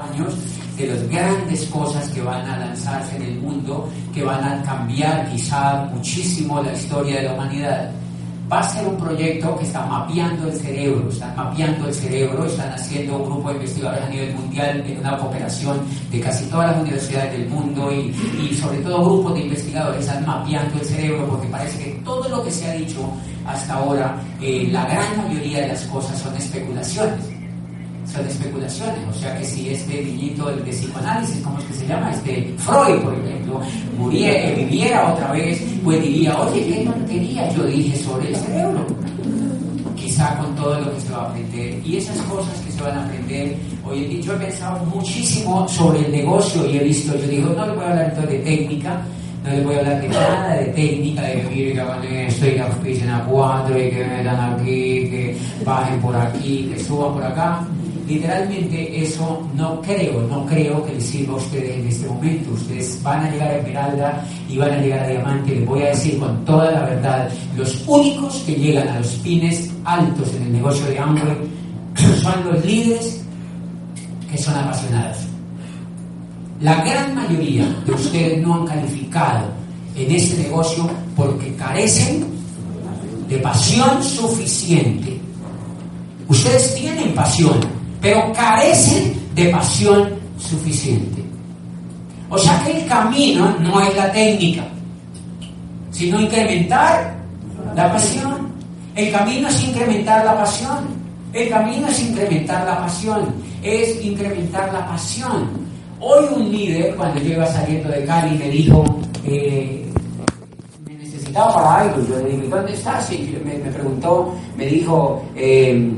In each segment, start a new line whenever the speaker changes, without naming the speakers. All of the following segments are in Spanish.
años de las grandes cosas que van a lanzarse en el mundo, que van a cambiar quizá muchísimo la historia de la humanidad. Va a ser un proyecto que está mapeando el cerebro, están mapeando el cerebro, están haciendo un grupo de investigadores a nivel mundial en una cooperación de casi todas las universidades del mundo y, y sobre todo grupos de investigadores están mapeando el cerebro porque parece que todo lo que se ha dicho hasta ahora, eh, la gran mayoría de las cosas son especulaciones son especulaciones. O sea que si este niñito de psicoanálisis, ¿cómo es que se llama? Este Freud, por ejemplo, eh, viviera otra vez, pues diría, oye, qué tontería yo dije sobre el cerebro. Quizá con todo lo que se va a aprender. Y esas cosas que se van a aprender, hoy en día yo he pensado muchísimo sobre el negocio y he visto, yo digo, no le voy a hablar de técnica, no les voy a hablar de nada de técnica, de que que hagan esto y que auspicien a cuatro y que metan aquí, que bajen por aquí, que suban por acá literalmente eso no creo, no creo que les sirva a ustedes en este momento. Ustedes van a llegar a Esmeralda y van a llegar a Diamante. Les voy a decir con toda la verdad, los únicos que llegan a los pines altos en el negocio de hambre son los líderes que son apasionados. La gran mayoría de ustedes no han calificado en este negocio porque carecen de pasión suficiente. Ustedes tienen pasión, pero carecen de pasión suficiente. O sea que el camino no es la técnica, sino incrementar la pasión. El camino es incrementar la pasión. El camino es incrementar la pasión. Es incrementar la pasión. Hoy un líder, cuando yo iba saliendo de Cali, me dijo, eh, me necesitaba para algo. Yo le dije, ¿dónde estás? Y me, preguntó, me dijo, eh,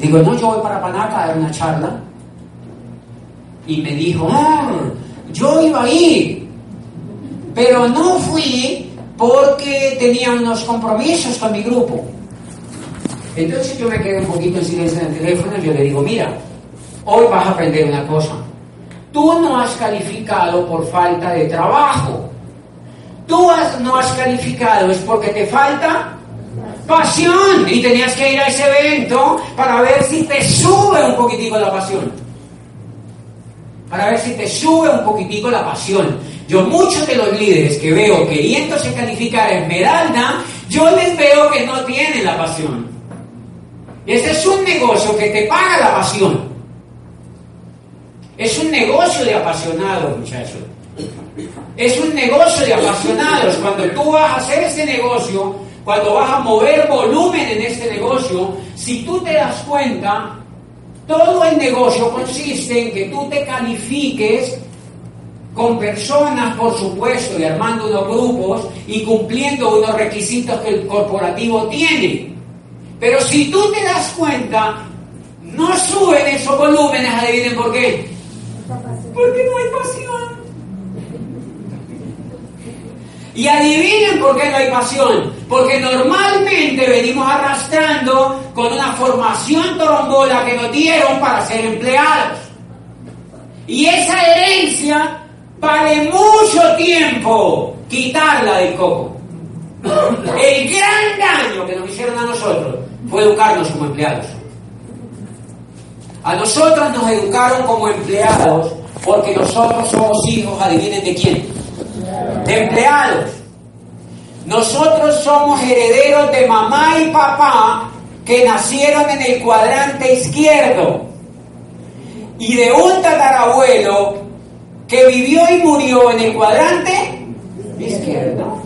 Digo, no, yo voy para Panaca a dar una charla. Y me dijo, ah, yo iba a ir, pero no fui porque tenía unos compromisos con mi grupo. Entonces yo me quedé un poquito en silencio en el teléfono y yo le digo, mira, hoy vas a aprender una cosa. Tú no has calificado por falta de trabajo. Tú no has calificado es porque te falta pasión. Y tenías que ir a ese evento para ver si te sube un poquitico la pasión. Para ver si te sube un poquitico la pasión. Yo muchos de los líderes que veo queriéndose calificar en Esmeralda, yo les veo que no tienen la pasión. Este es un negocio que te paga la pasión. Es un negocio de apasionados, muchachos. Es un negocio de apasionados. Cuando tú vas a hacer ese negocio, cuando vas a mover volumen en este negocio, si tú te das cuenta, todo el negocio consiste en que tú te califiques con personas, por supuesto, y armando unos grupos y cumpliendo unos requisitos que el corporativo tiene. Pero si tú te das cuenta, no suben esos volúmenes, adivinen por qué. Porque no hay pasión. Y adivinen por qué no hay pasión. Porque normalmente venimos arrastrando con una formación trombola que nos dieron para ser empleados. Y esa herencia vale mucho tiempo quitarla del coco. El gran daño que nos hicieron a nosotros fue educarnos como empleados. A nosotros nos educaron como empleados porque nosotros somos hijos, adivinen de quién de empleados. Nosotros somos herederos de mamá y papá que nacieron en el cuadrante izquierdo y de un tatarabuelo que vivió y murió en el cuadrante izquierdo.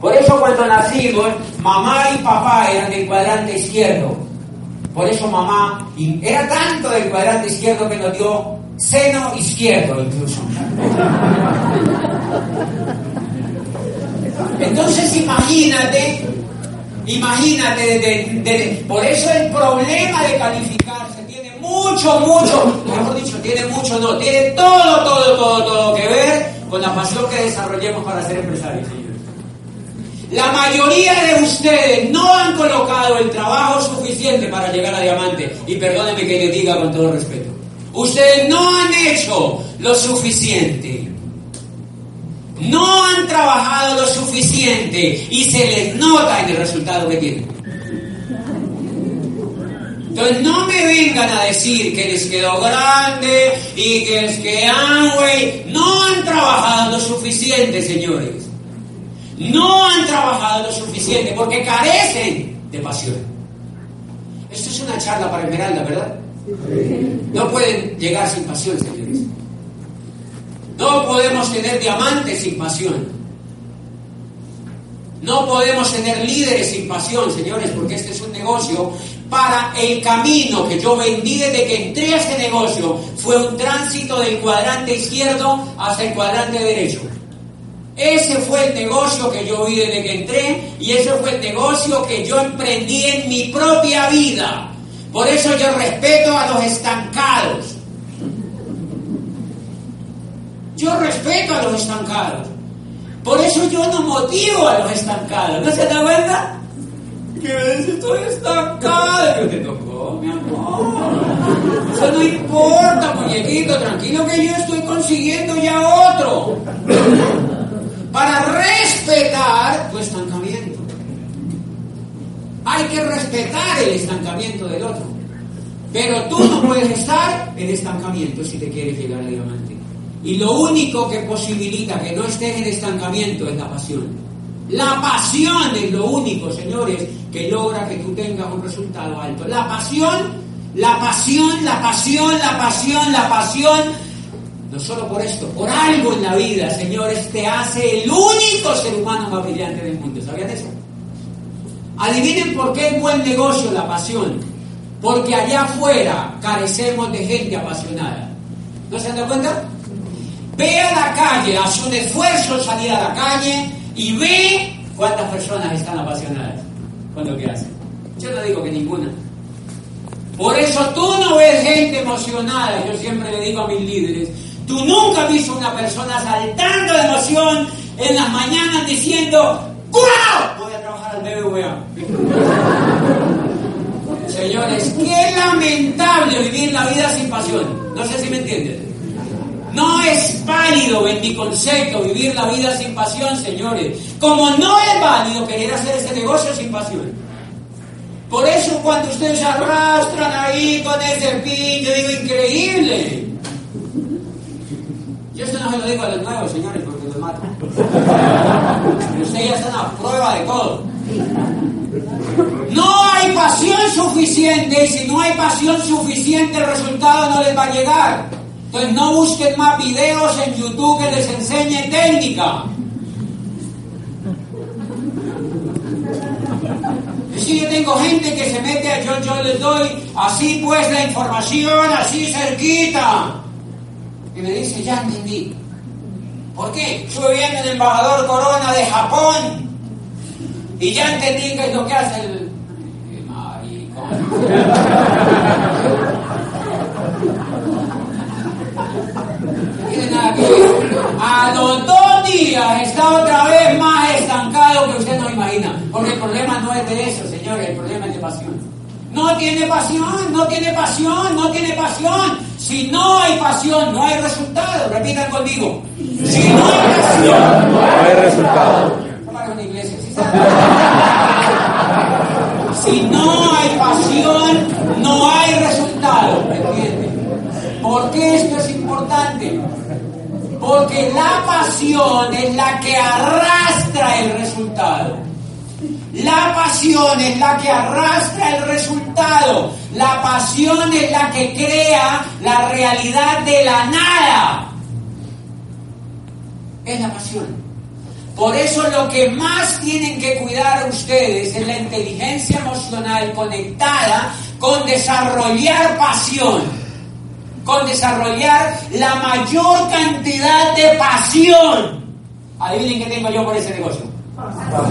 Por eso cuando nacimos, mamá y papá eran del cuadrante izquierdo. Por eso mamá era tanto del cuadrante izquierdo que nos dio seno izquierdo incluso. Entonces imagínate, imagínate, por eso el problema de calificarse tiene mucho, mucho, mejor dicho, tiene mucho, no, tiene todo, todo, todo, todo que ver con la pasión que desarrollemos para ser empresarios. La mayoría de ustedes no han colocado el trabajo suficiente para llegar a diamante. Y perdónenme que les diga con todo respeto. Ustedes no han hecho lo suficiente. No han trabajado lo suficiente y se les nota en el resultado que tienen.
Entonces no me vengan a decir que les quedó grande y que es que Amway no han trabajado lo suficiente, señores. No han trabajado lo suficiente porque carecen de pasión. Esto es una charla para Esmeralda, ¿verdad? No pueden llegar sin pasión, señores. No podemos tener diamantes sin pasión. No podemos tener líderes sin pasión, señores, porque este es un negocio para el camino que yo vendí desde que entré a este negocio. Fue un tránsito del cuadrante izquierdo hasta el cuadrante derecho. Ese fue el negocio que yo vi desde que entré y ese fue el negocio que yo emprendí en mi propia vida. Por eso yo respeto a los estancados. Yo respeto a los estancados. Por eso yo no motivo a los estancados. ¿No se da cuenta? Que me dice, estoy estancado. Yo te tocó, mi amor. Eso no importa, muñequito. Tranquilo que yo estoy consiguiendo ya otro. Para respetar tu estancamiento. Hay que respetar el estancamiento del otro. Pero tú no puedes estar en estancamiento si te quieres llegar al diamante. Y lo único que posibilita que no estés en estancamiento es la pasión. La pasión es lo único, señores, que logra que tú tengas un resultado alto. La pasión, la pasión, la pasión, la pasión, la pasión. No solo por esto, por algo en la vida, señores, te hace el único ser humano más brillante del mundo. ¿Sabían eso? Adivinen por qué es buen negocio la pasión. Porque allá afuera carecemos de gente apasionada. ¿No se han dado cuenta? Ve a la calle, hace un esfuerzo salir a la calle y ve cuántas personas están apasionadas con lo que hacen. Yo no digo que ninguna. Por eso tú no ves gente emocionada. Yo siempre le digo a mis líderes, tú nunca has visto una persona saltando de emoción en las mañanas diciendo, ¡Curado! Voy a trabajar al BBVA. Señores, qué lamentable vivir la vida sin pasión. No sé si me entienden. No es válido, concepto, vivir la vida sin pasión, señores. Como no es válido querer hacer ese negocio sin pasión. Por eso cuando ustedes arrastran ahí con ese pin, yo digo, increíble. Yo esto no se lo digo a los nuevos, señores, porque los mato. ustedes ya están a prueba de todo. No hay pasión suficiente y si no hay pasión suficiente el resultado no les va a llegar. Entonces no busquen más videos en YouTube que les enseñe técnica. Si yo tengo gente que se mete a yo, yo les doy así pues la información, así cerquita. Y me dice, ya entendí. ¿Por qué? Estuve viendo el embajador Corona de Japón y ya entendí qué es lo que hace el... A los dos días está otra vez más estancado que usted no imagina. Porque el problema no es de eso, señores, el problema es de pasión. No tiene pasión, no tiene pasión, no tiene pasión. Si no hay pasión, no hay resultado. Repitan conmigo. Si no hay pasión, no hay resultado. Si no hay pasión, no hay resultado. ¿Me entienden? ¿Por qué esto es importante? Porque la pasión es la que arrastra el resultado. La pasión es la que arrastra el resultado. La pasión es la que crea la realidad de la nada. Es la pasión. Por eso lo que más tienen que cuidar ustedes es la inteligencia emocional conectada con desarrollar pasión con desarrollar la mayor cantidad de pasión. Adivinen qué tengo yo por ese negocio.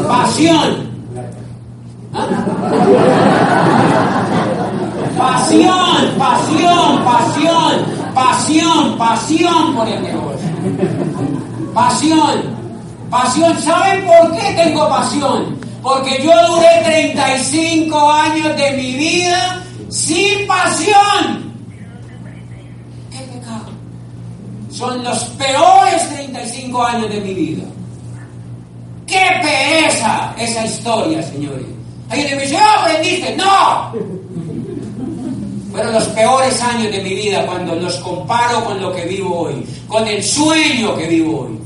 Pasión. ¿Ah? Pasión, pasión, pasión, pasión, pasión por el negocio. Pasión, pasión. ¿Saben por qué tengo pasión? Porque yo duré 35 años de mi vida sin pasión. Son los peores 35 años de mi vida. ¡Qué pereza esa historia, señores! Alguien me dice, ¡oh, aprendiste! ¡No! Fueron los peores años de mi vida cuando los comparo con lo que vivo hoy, con el sueño que vivo hoy.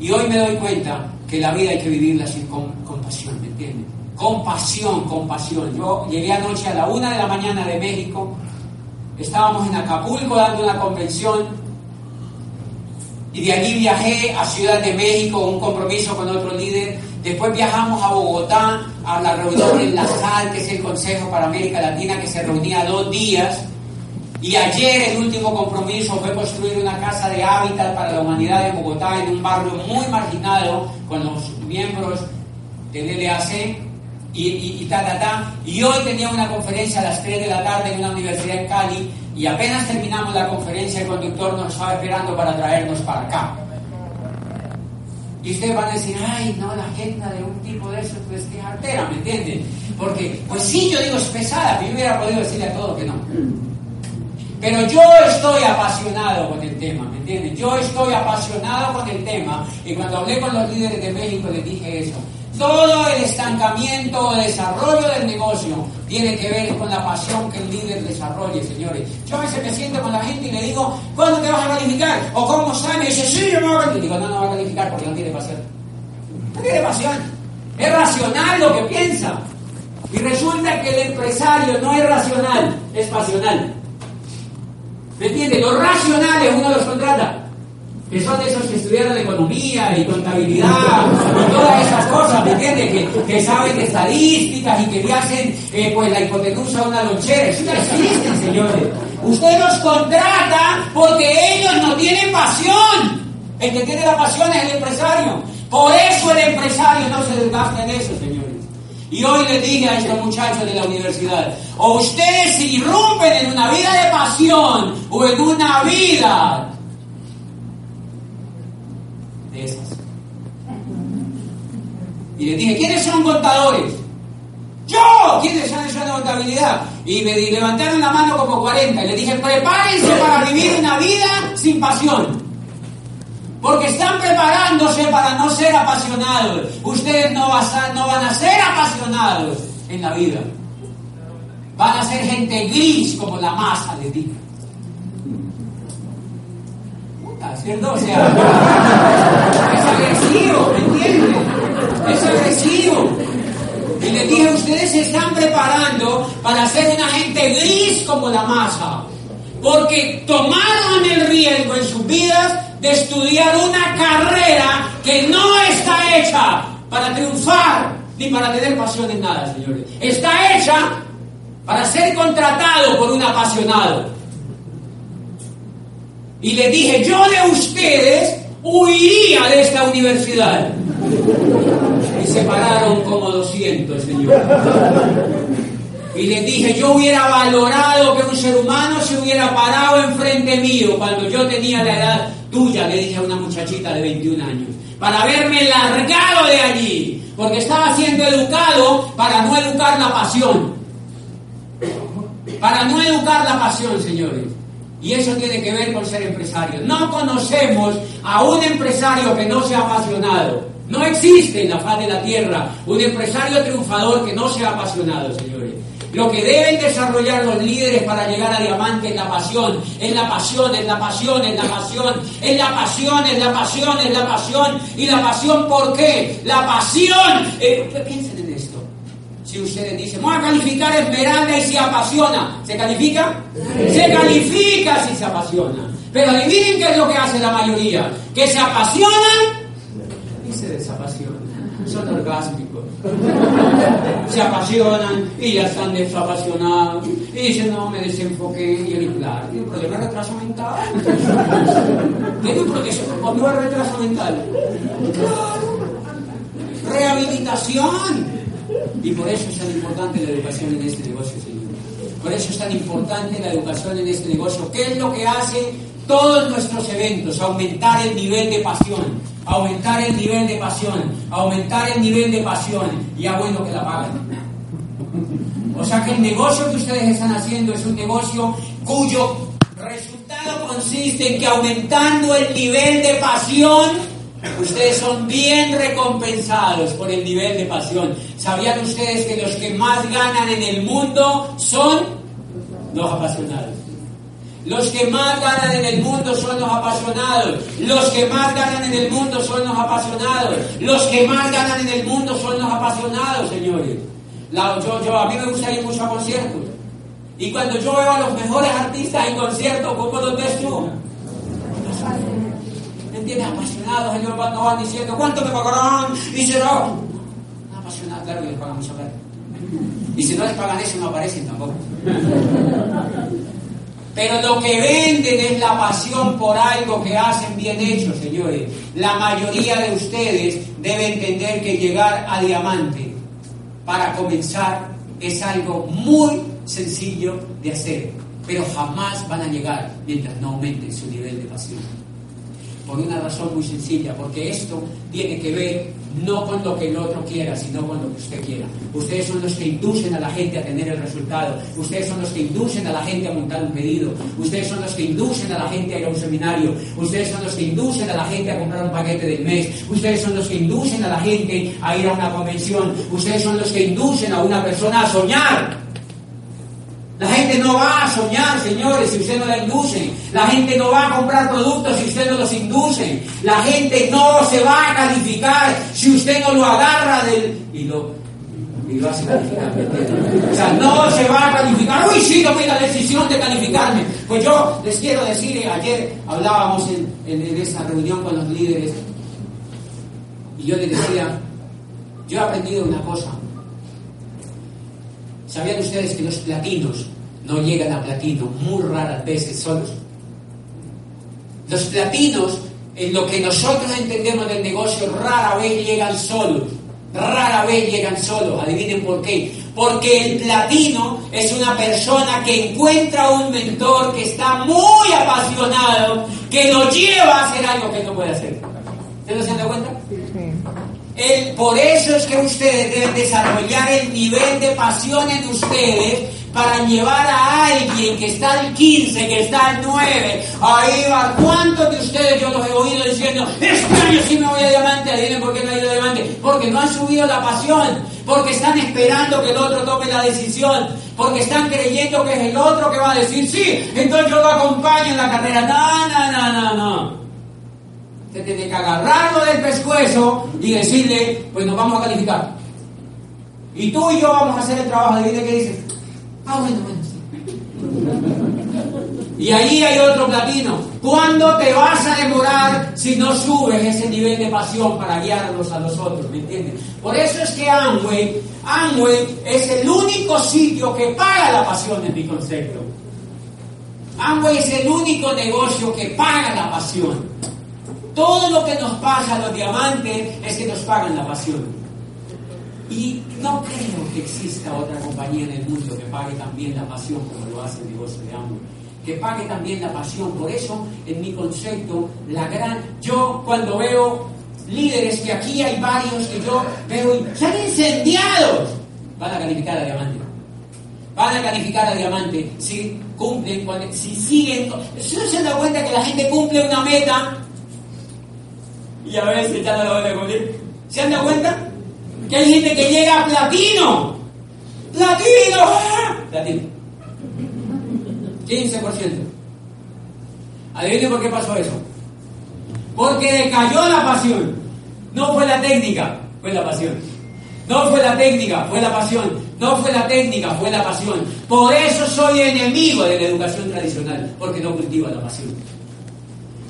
Y hoy me doy cuenta que la vida hay que vivirla así con, con pasión, ¿me entiendes? Con pasión, con pasión. Yo llegué anoche a la una de la mañana de México, estábamos en Acapulco dando una convención y de allí viajé a Ciudad de México, un compromiso con otro líder. Después viajamos a Bogotá a la reunión en La Sal, que es el Consejo para América Latina, que se reunía dos días. Y ayer el último compromiso fue construir una casa de hábitat para la humanidad en Bogotá, en un barrio muy marginado, con los miembros del LAC y, y, y ta, ta, ta. Y hoy tenía una conferencia a las 3 de la tarde en una universidad en Cali y apenas terminamos la conferencia el conductor nos estaba esperando para traernos para acá. Y ustedes van a decir, ay, no, la agenda de un tipo de eso pues es artera, ¿me entienden? Porque, pues sí, yo digo, es pesada, yo hubiera podido decirle a todos que no. Pero yo estoy apasionado con el tema, ¿me entienden? Yo estoy apasionado con el tema. Y cuando hablé con los líderes de México les dije eso. Todo el estancamiento o desarrollo del negocio tiene que ver con la pasión que el líder desarrolle, señores. Yo a veces me siento con la gente y le digo, ¿cuándo te vas a calificar? ¿O cómo está? Y dice, sí, yo me voy a calificar. Y digo, no, no va a calificar porque no tiene pasión. No tiene pasión. Es racional lo que piensa. Y resulta que el empresario no es racional, es pasional. ¿Me entiende? Los racionales uno los contrata que son de esos que estudiaron economía y contabilidad y todas esas cosas, ¿me entiendes? Que, que, saben estadísticas y que le hacen eh, pues la hipotenusa a una lonchera. Eso no existe, señores. Usted los contrata porque ellos no tienen pasión. El que tiene la pasión es el empresario. Por eso el empresario no se desgasta en eso, señores. Y hoy les dije a estos muchachos de la universidad, o ustedes irrumpen en una vida de pasión o en una vida de esas. Y les dije, ¿quiénes son contadores? ¡Yo! ¿Quiénes son de contabilidad? Y me levantaron la mano como 40. Y les dije, prepárense para vivir una vida sin pasión. Porque están preparándose para no ser apasionados. Ustedes no, no van a ser apasionados en la vida. Van a ser gente gris como la masa, les dije. ¿Cierto? O sea, es agresivo, ¿me entiendes? Es agresivo. Y le dije, ustedes se están preparando para ser una gente gris como la masa, porque tomaron el riesgo en sus vidas de estudiar una carrera que no está hecha para triunfar ni para tener pasión en nada, señores. Está hecha para ser contratado por un apasionado. Y le dije, yo de ustedes huiría de esta universidad. Y se pararon como 200, señor. Y les dije, yo hubiera valorado que un ser humano se hubiera parado enfrente mío cuando yo tenía la edad tuya, le dije a una muchachita de 21 años, para haberme largado de allí, porque estaba siendo educado para no educar la pasión. Para no educar la pasión, señores. Y eso tiene que ver con ser empresario. No conocemos a un empresario que no sea apasionado. No existe en la faz de la tierra un empresario triunfador que no sea apasionado, señores. Lo que deben desarrollar los líderes para llegar a diamante es la pasión, es la pasión, es la pasión, es la pasión, es la pasión, es la pasión, es la pasión. ¿Y la pasión por qué? La pasión. Eh, piensen. Si ustedes dicen, vamos a calificar Esmeralda y se apasiona, ¿se califica? Se califica si se apasiona. Pero adivinen qué es lo que hace la mayoría. Que se apasionan y se desapasionan. Son orgásmicos. Se apasionan y ya están desapasionados. Y dicen, no, me desenfoqué. Y yo claro, tiene un problema de retraso mental. Tiene un problema de retraso mental. Claro. Rehabilitación. Y por eso es tan importante la educación en este negocio, señor. Por eso es tan importante la educación en este negocio. ¿Qué es lo que hace todos nuestros eventos? Aumentar el nivel de pasión. Aumentar el nivel de pasión. Aumentar el nivel de pasión. Y a bueno que la pagan. O sea que el negocio que ustedes están haciendo es un negocio cuyo resultado consiste en que aumentando el nivel de pasión Ustedes son bien recompensados por el nivel de pasión. ¿Sabían ustedes que los que más ganan en el mundo son Los apasionados. Los que más ganan en el mundo son los apasionados. Los que más ganan en el mundo son los apasionados. Los que más ganan en el mundo son los apasionados, señores. yo, a mí me gusta ir mucho a conciertos. Y cuando yo veo a los mejores artistas en conciertos, ¿cómo los ves tú? ¿Me entiendes? Apasionados, ellos van, van diciendo, ¿cuánto me pagarán? Y será. Apasionados, claro que les pagan mucho plata. Y si no les pagan eso, no aparecen tampoco. Pero lo que venden es la pasión por algo que hacen bien hecho, señores. La mayoría de ustedes debe entender que llegar a diamante para comenzar es algo muy sencillo de hacer, pero jamás van a llegar mientras no aumenten su nivel de pasión. Por una razón muy sencilla, porque esto tiene que ver no con lo que el otro quiera, sino con lo que usted quiera. Ustedes son los que inducen a la gente a tener el resultado. Ustedes son los que inducen a la gente a montar un pedido. Ustedes son los que inducen a la gente a ir a un seminario. Ustedes son los que inducen a la gente a comprar un paquete del mes. Ustedes son los que inducen a la gente a ir a una convención. Ustedes son los que inducen a una persona a soñar. La gente no va a soñar, señores, si usted no la induce. La gente no va a comprar productos si usted no los induce. La gente no se va a calificar si usted no lo agarra del... y lo, y lo hace calificar. O sea, no se va a calificar. Uy, sí, tomé la decisión de calificarme. Pues yo les quiero decir, eh, ayer hablábamos en, en, en esa reunión con los líderes y yo les decía, yo he aprendido una cosa. ¿Sabían ustedes que los platinos no llegan a platino muy raras veces solos? Los platinos, en lo que nosotros entendemos del negocio, rara vez llegan solos. Rara vez llegan solos. Adivinen por qué. Porque el platino es una persona que encuentra un mentor que está muy apasionado, que lo lleva a hacer algo que no puede hacer. ¿Ustedes se han dado cuenta? por eso es que ustedes deben desarrollar el nivel de pasión en ustedes para llevar a alguien que está al 15, que está al 9, ahí va. ¿Cuántos de ustedes yo los he oído diciendo, este año sí me voy a diamante? Adivinen por qué no ha ido a diamante. Porque no han subido la pasión, porque están esperando que el otro tome la decisión, porque están creyendo que es el otro que va a decir, sí, entonces yo lo acompaño en la carrera. No, no, no, no, no. Usted tiene que agarrarlo del pescuezo y decirle, pues nos vamos a calificar. Y tú y yo vamos a hacer el trabajo. de vida que dices, ah, bueno, bueno. Y ahí hay otro platino. ¿Cuándo te vas a demorar si no subes ese nivel de pasión para guiarlos a los otros? ¿Me entiendes? Por eso es que Amway, Amway es el único sitio que paga la pasión en mi concepto. Amway es el único negocio que paga la pasión. Todo lo que nos pasa a los diamantes es que nos pagan la pasión. Y no creo que exista otra compañía en el mundo que pague también la pasión como lo hace el negocio de Amway. Que pague también la pasión. Por eso, en mi concepto, la gran. Yo, cuando veo líderes, que aquí hay varios que yo veo y están incendiados, van a calificar a diamante. Van a calificar a diamante si cumplen, si siguen. ¿Se dan cuenta que la gente cumple una meta y a veces ya no lo van a cumplir. ¿Se han dado cuenta? Que hay gente que llega a platino. ¡Platino! Platino. 15%. Adivinen por qué pasó eso. Porque decayó la pasión. No fue la técnica, fue la pasión. No fue la técnica, fue la pasión. No fue la técnica, fue la pasión. Por eso soy enemigo de la educación tradicional, porque no cultiva la pasión.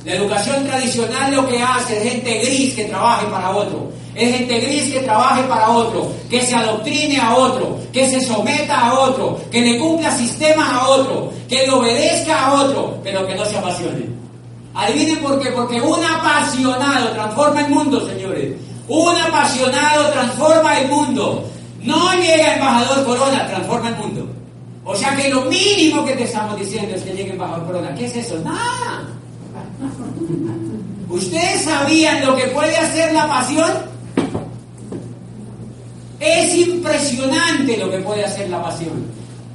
La educación tradicional lo que hace es gente gris que trabaje para otro. Es gente gris que trabaje para otro, que se adoctrine a otro, que se someta a otro, que le cumpla sistemas a otro, que le obedezca a otro, pero que no se apasione. Adivinen por qué, porque un apasionado transforma el mundo, señores. Un apasionado transforma el mundo. No llega embajador Corona, transforma el mundo. O sea que lo mínimo que te estamos diciendo es que llegue embajador Corona. ¿Qué es eso? Nada. ¿Ustedes sabían lo que puede hacer la pasión? Es impresionante lo que puede hacer la pasión.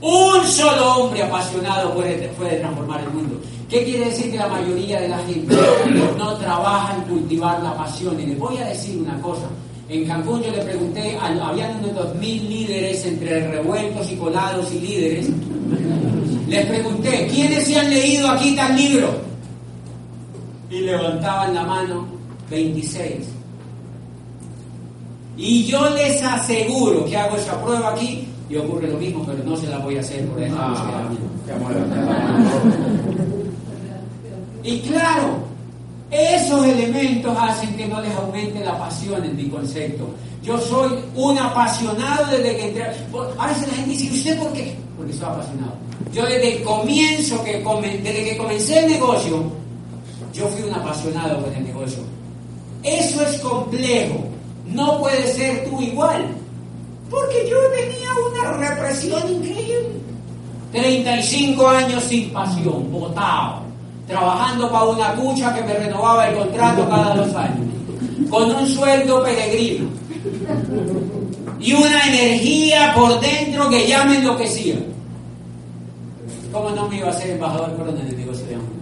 Un solo hombre apasionado puede, puede transformar el mundo. ¿Qué quiere decir que la mayoría de la gente no trabaja en cultivar la pasión? Y les voy a decir una cosa. En Cancún yo le pregunté, habían unos dos mil líderes entre revueltos y colados y líderes. Les pregunté, ¿quiénes se han leído aquí tal libro? Y levantaban la mano 26. Y yo les aseguro que hago esa prueba aquí y ocurre lo mismo, pero no se la voy a hacer por eso.
Ah,
y claro, esos elementos hacen que no les aumente la pasión en mi concepto. Yo soy un apasionado desde que entré. A veces la gente dice, ¿usted por qué? Porque soy apasionado. Yo desde el comienzo, que desde que comencé el negocio, yo fui un apasionado con el negocio. Eso es complejo. No puede ser tú igual. Porque yo tenía una represión increíble. 35 años sin pasión, botado trabajando para una cucha que me renovaba el contrato cada dos años, con un sueldo peregrino y una energía por dentro que ya me enloquecía. ¿Cómo no me iba a ser embajador coronel en el negocio de amor?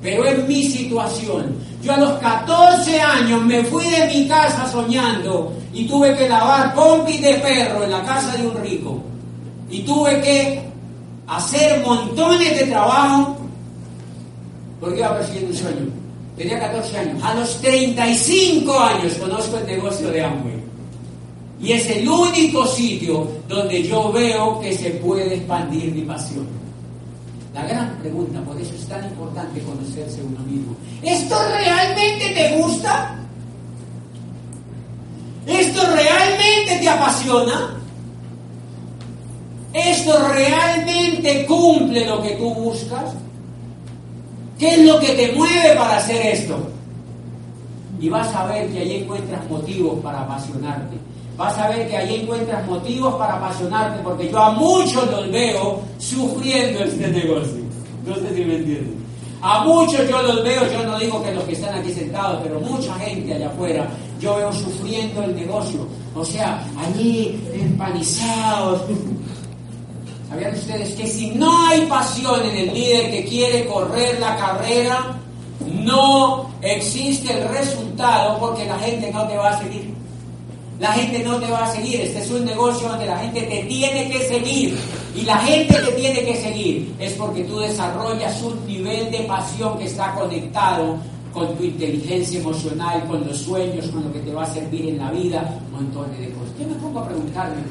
Pero en mi situación, yo a los 14 años me fui de mi casa soñando y tuve que lavar pompis de perro en la casa de un rico. Y tuve que hacer montones de trabajo porque iba persiguiendo un sueño. Tenía 14 años. A los 35 años conozco el negocio de Amway. Y es el único sitio donde yo veo que se puede expandir mi pasión. La gran pregunta, por eso es tan importante conocerse uno mismo. ¿Esto realmente te gusta? ¿Esto realmente te apasiona? ¿Esto realmente cumple lo que tú buscas? ¿Qué es lo que te mueve para hacer esto? Y vas a ver que ahí encuentras motivos para apasionarte. Vas a ver que ahí encuentras motivos para apasionarte, porque yo a muchos los veo sufriendo este negocio. No sé si me entienden. A muchos yo los veo, yo no digo que los que están aquí sentados, pero mucha gente allá afuera, yo veo sufriendo el negocio. O sea, allí empanizados, ¿Sabían ustedes que si no hay pasión en el líder que quiere correr la carrera, no existe el resultado porque la gente no te va a seguir? La gente no te va a seguir. Este es un negocio donde la gente te tiene que seguir. Y la gente te tiene que seguir es porque tú desarrollas un nivel de pasión que está conectado con tu inteligencia emocional, con los sueños, con lo que te va a servir en la vida, un montón de cosas. Yo me pongo a preguntarme,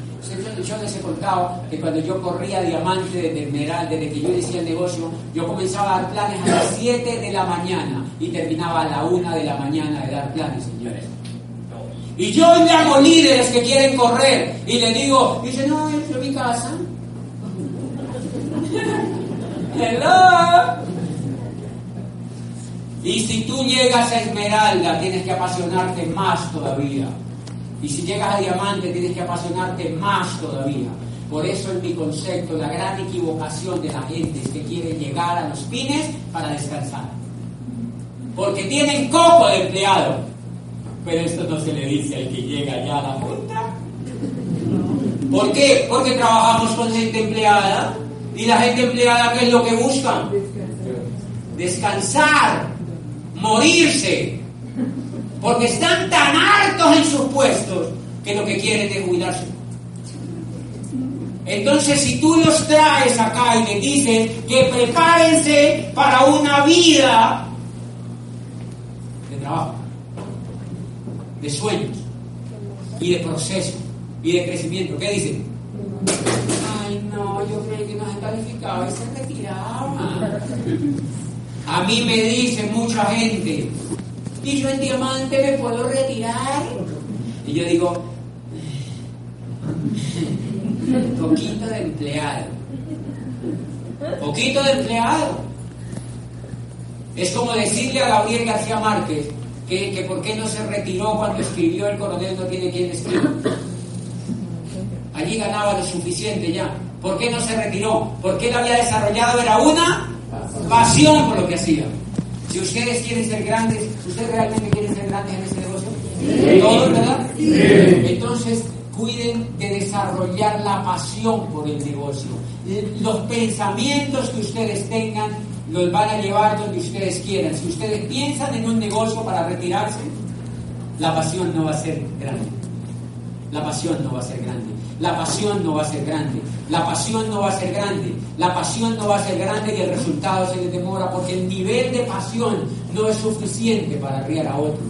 yo les he contado que cuando yo corría diamante de terminal, desde que yo decía el negocio, yo comenzaba a dar planes a las 7 de la mañana y terminaba a la 1 de la mañana de dar planes, señores. Y yo llamo líderes que quieren correr y les digo, dice, no, yo mi casa. Hello. Y si tú llegas a Esmeralda, tienes que apasionarte más todavía. Y si llegas a Diamante, tienes que apasionarte más todavía. Por eso en mi concepto, la gran equivocación de la gente es que quieren llegar a los pines para descansar. Porque tienen coco de empleado. Pero esto no se le dice al que llega ya a la punta. ¿Por qué? Porque trabajamos con gente empleada. Y la gente empleada, ¿qué es lo que buscan? Descansar morirse, porque están tan hartos en sus puestos que lo que quieren es jubilarse. Entonces, si tú los traes acá y les dices que prepárense para una vida de trabajo, de sueños y de proceso y de crecimiento, ¿qué dicen? Ay, no, yo creo que no se calificaba y se retiraba. A mí me dice mucha gente, ¿y yo en diamante me puedo retirar? Y yo digo, poquito de empleado. Poquito de empleado. Es como decirle a Gabriel García Márquez que, que por qué no se retiró cuando escribió El coronel no tiene quien escriba. Allí ganaba lo suficiente ya. ¿Por qué no se retiró? Porque él había desarrollado, era una pasión por lo que hacía. Si ustedes quieren ser grandes, ¿ustedes realmente quieren ser grandes en este negocio? ¿Todos, verdad? Entonces, cuiden de desarrollar la pasión por el negocio. Los pensamientos que ustedes tengan los van a llevar donde ustedes quieran. Si ustedes piensan en un negocio para retirarse, la pasión no va a ser grande. La pasión no va a ser grande. la pasión no va a ser grande. La pasión no va a ser grande. La pasión no va a ser grande y el resultado se le demora porque el nivel de pasión no es suficiente para arriar a otro.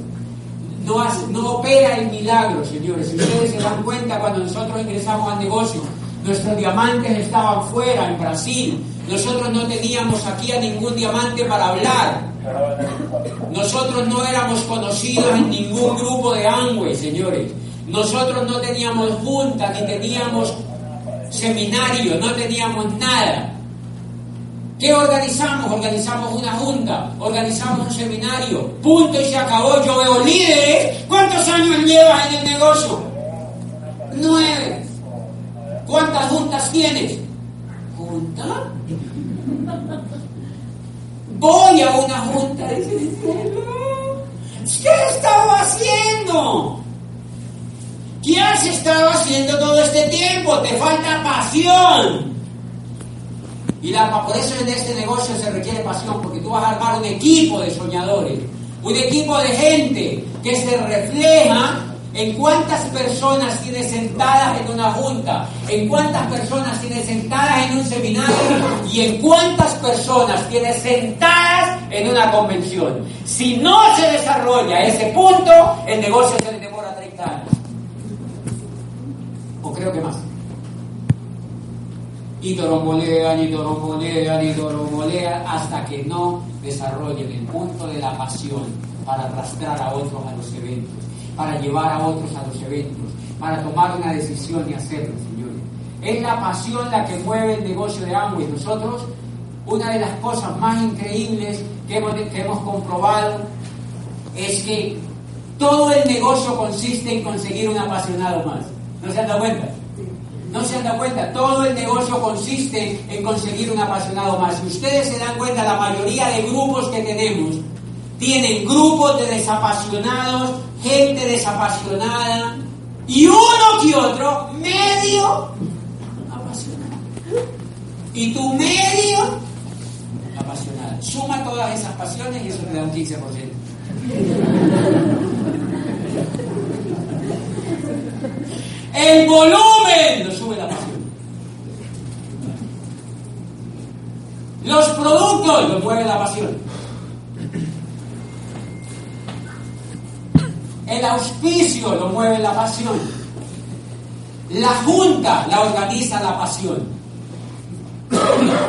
No, no opera el milagro, señores. Si ustedes se dan cuenta, cuando nosotros ingresamos al negocio, nuestros diamantes estaban fuera, en Brasil. Nosotros no teníamos aquí a ningún diamante para hablar. Nosotros no éramos conocidos en ningún grupo de Amway, señores. Nosotros no teníamos junta, ni teníamos seminario, no teníamos nada. ¿Qué organizamos? Organizamos una junta, organizamos un seminario, punto y se acabó. Yo veo líderes. ¿Cuántos años llevas en el negocio? Nueve. ¿Cuántas juntas tienes? ¿Junta? Voy a una junta. ¿Qué estaba haciendo? ¿Qué has estado haciendo todo este tiempo? Te falta pasión. Y la, por eso en este negocio se requiere pasión, porque tú vas a armar un equipo de soñadores, un equipo de gente que se refleja en cuántas personas tienes sentadas en una junta, en cuántas personas tienes sentadas en un seminario y en cuántas personas tienes sentadas en una convención. Si no se desarrolla ese punto, el negocio se le demora 30 años creo que más. Y torombolean, y torombolean, y torombolean, hasta que no desarrollen el punto de la pasión para arrastrar a otros a los eventos, para llevar a otros a los eventos, para tomar una decisión y hacerlo, señores. Es la pasión la que mueve el negocio de Amway. Nosotros, una de las cosas más increíbles que hemos, que hemos comprobado es que todo el negocio consiste en conseguir un apasionado más. ¿No se han dado cuenta? No se han dado cuenta, todo el negocio consiste en conseguir un apasionado más. Si ustedes se dan cuenta, la mayoría de grupos que tenemos tienen grupos de desapasionados, gente desapasionada y uno que otro medio apasionado. Y tu medio apasionado. Suma todas esas pasiones y eso te da un 15%. El volumen lo sube la pasión. Los productos lo mueve la pasión. El auspicio lo mueve la pasión. La junta la organiza la pasión.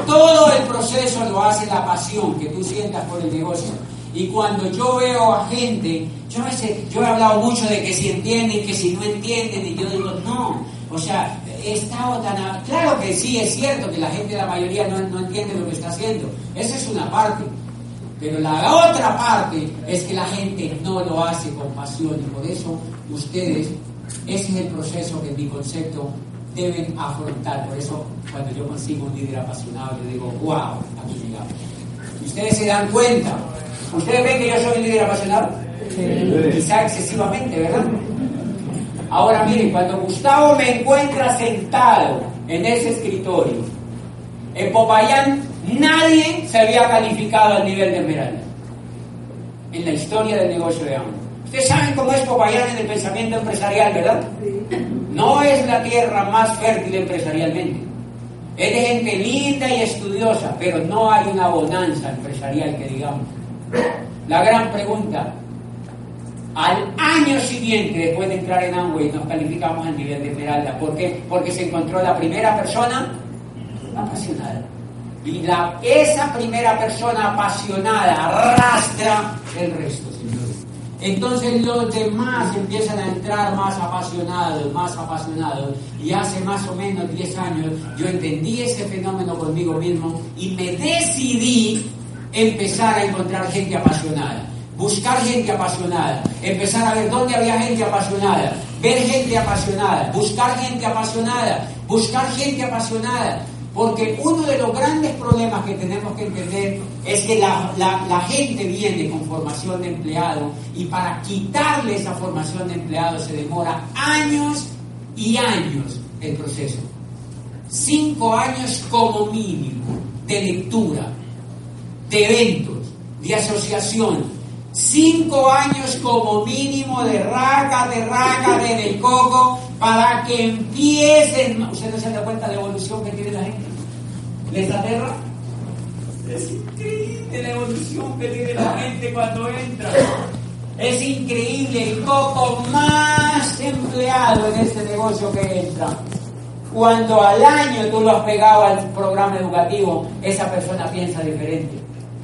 Todo el proceso lo hace la pasión que tú sientas por el negocio. Y cuando yo veo a gente, yo, yo he hablado mucho de que si entienden, que si no entienden, y yo digo, no, o sea, he estado tan... Claro que sí, es cierto que la gente, la mayoría no, no entiende lo que está haciendo, esa es una parte, pero la otra parte es que la gente no lo hace con pasión y por eso ustedes, ese es el proceso que en mi concepto deben afrontar. Por eso cuando yo consigo un líder apasionado, yo digo, wow, aquí llegamos. Ustedes se dan cuenta ¿Ustedes ven que yo soy un líder apasionado? Quizá excesivamente, ¿verdad? Ahora miren, cuando Gustavo me encuentra sentado en ese escritorio, en Popayán nadie se había calificado al nivel de Esmeralda en la historia del negocio de Amor. Ustedes saben cómo es Popayán en el pensamiento empresarial, ¿verdad? No es la tierra más fértil empresarialmente. Es de gente linda y estudiosa, pero no hay una bonanza empresarial que digamos. La gran pregunta, al año siguiente, después de entrar en Amway, nos calificamos al nivel de Esmeralda. ¿Por qué? Porque se encontró la primera persona apasionada. Y la, esa primera persona apasionada arrastra el resto, señores. Entonces los demás empiezan a entrar más apasionados, más apasionados. Y hace más o menos 10 años yo entendí ese fenómeno conmigo mismo y me decidí empezar a encontrar gente apasionada, buscar gente apasionada, empezar a ver dónde había gente apasionada, ver gente apasionada, buscar gente apasionada, buscar gente apasionada. Porque uno de los grandes problemas que tenemos que entender es que la, gente viene con formación de empleado y para quitarle esa formación de empleado se demora años y años el proceso. Cinco años como mínimo de lectura, de eventos, de asociación, cinco años como mínimo de raca, de raca, de del coco, para que empiecen. ¿Usted no se da cuenta de la evolución que tiene la gente? ¿Les aterra? Es increíble la evolución que tiene la gente cuando entra. Es increíble el poco más empleado en este negocio que entra. Cuando al año tú lo has pegado al programa educativo, esa persona piensa diferente.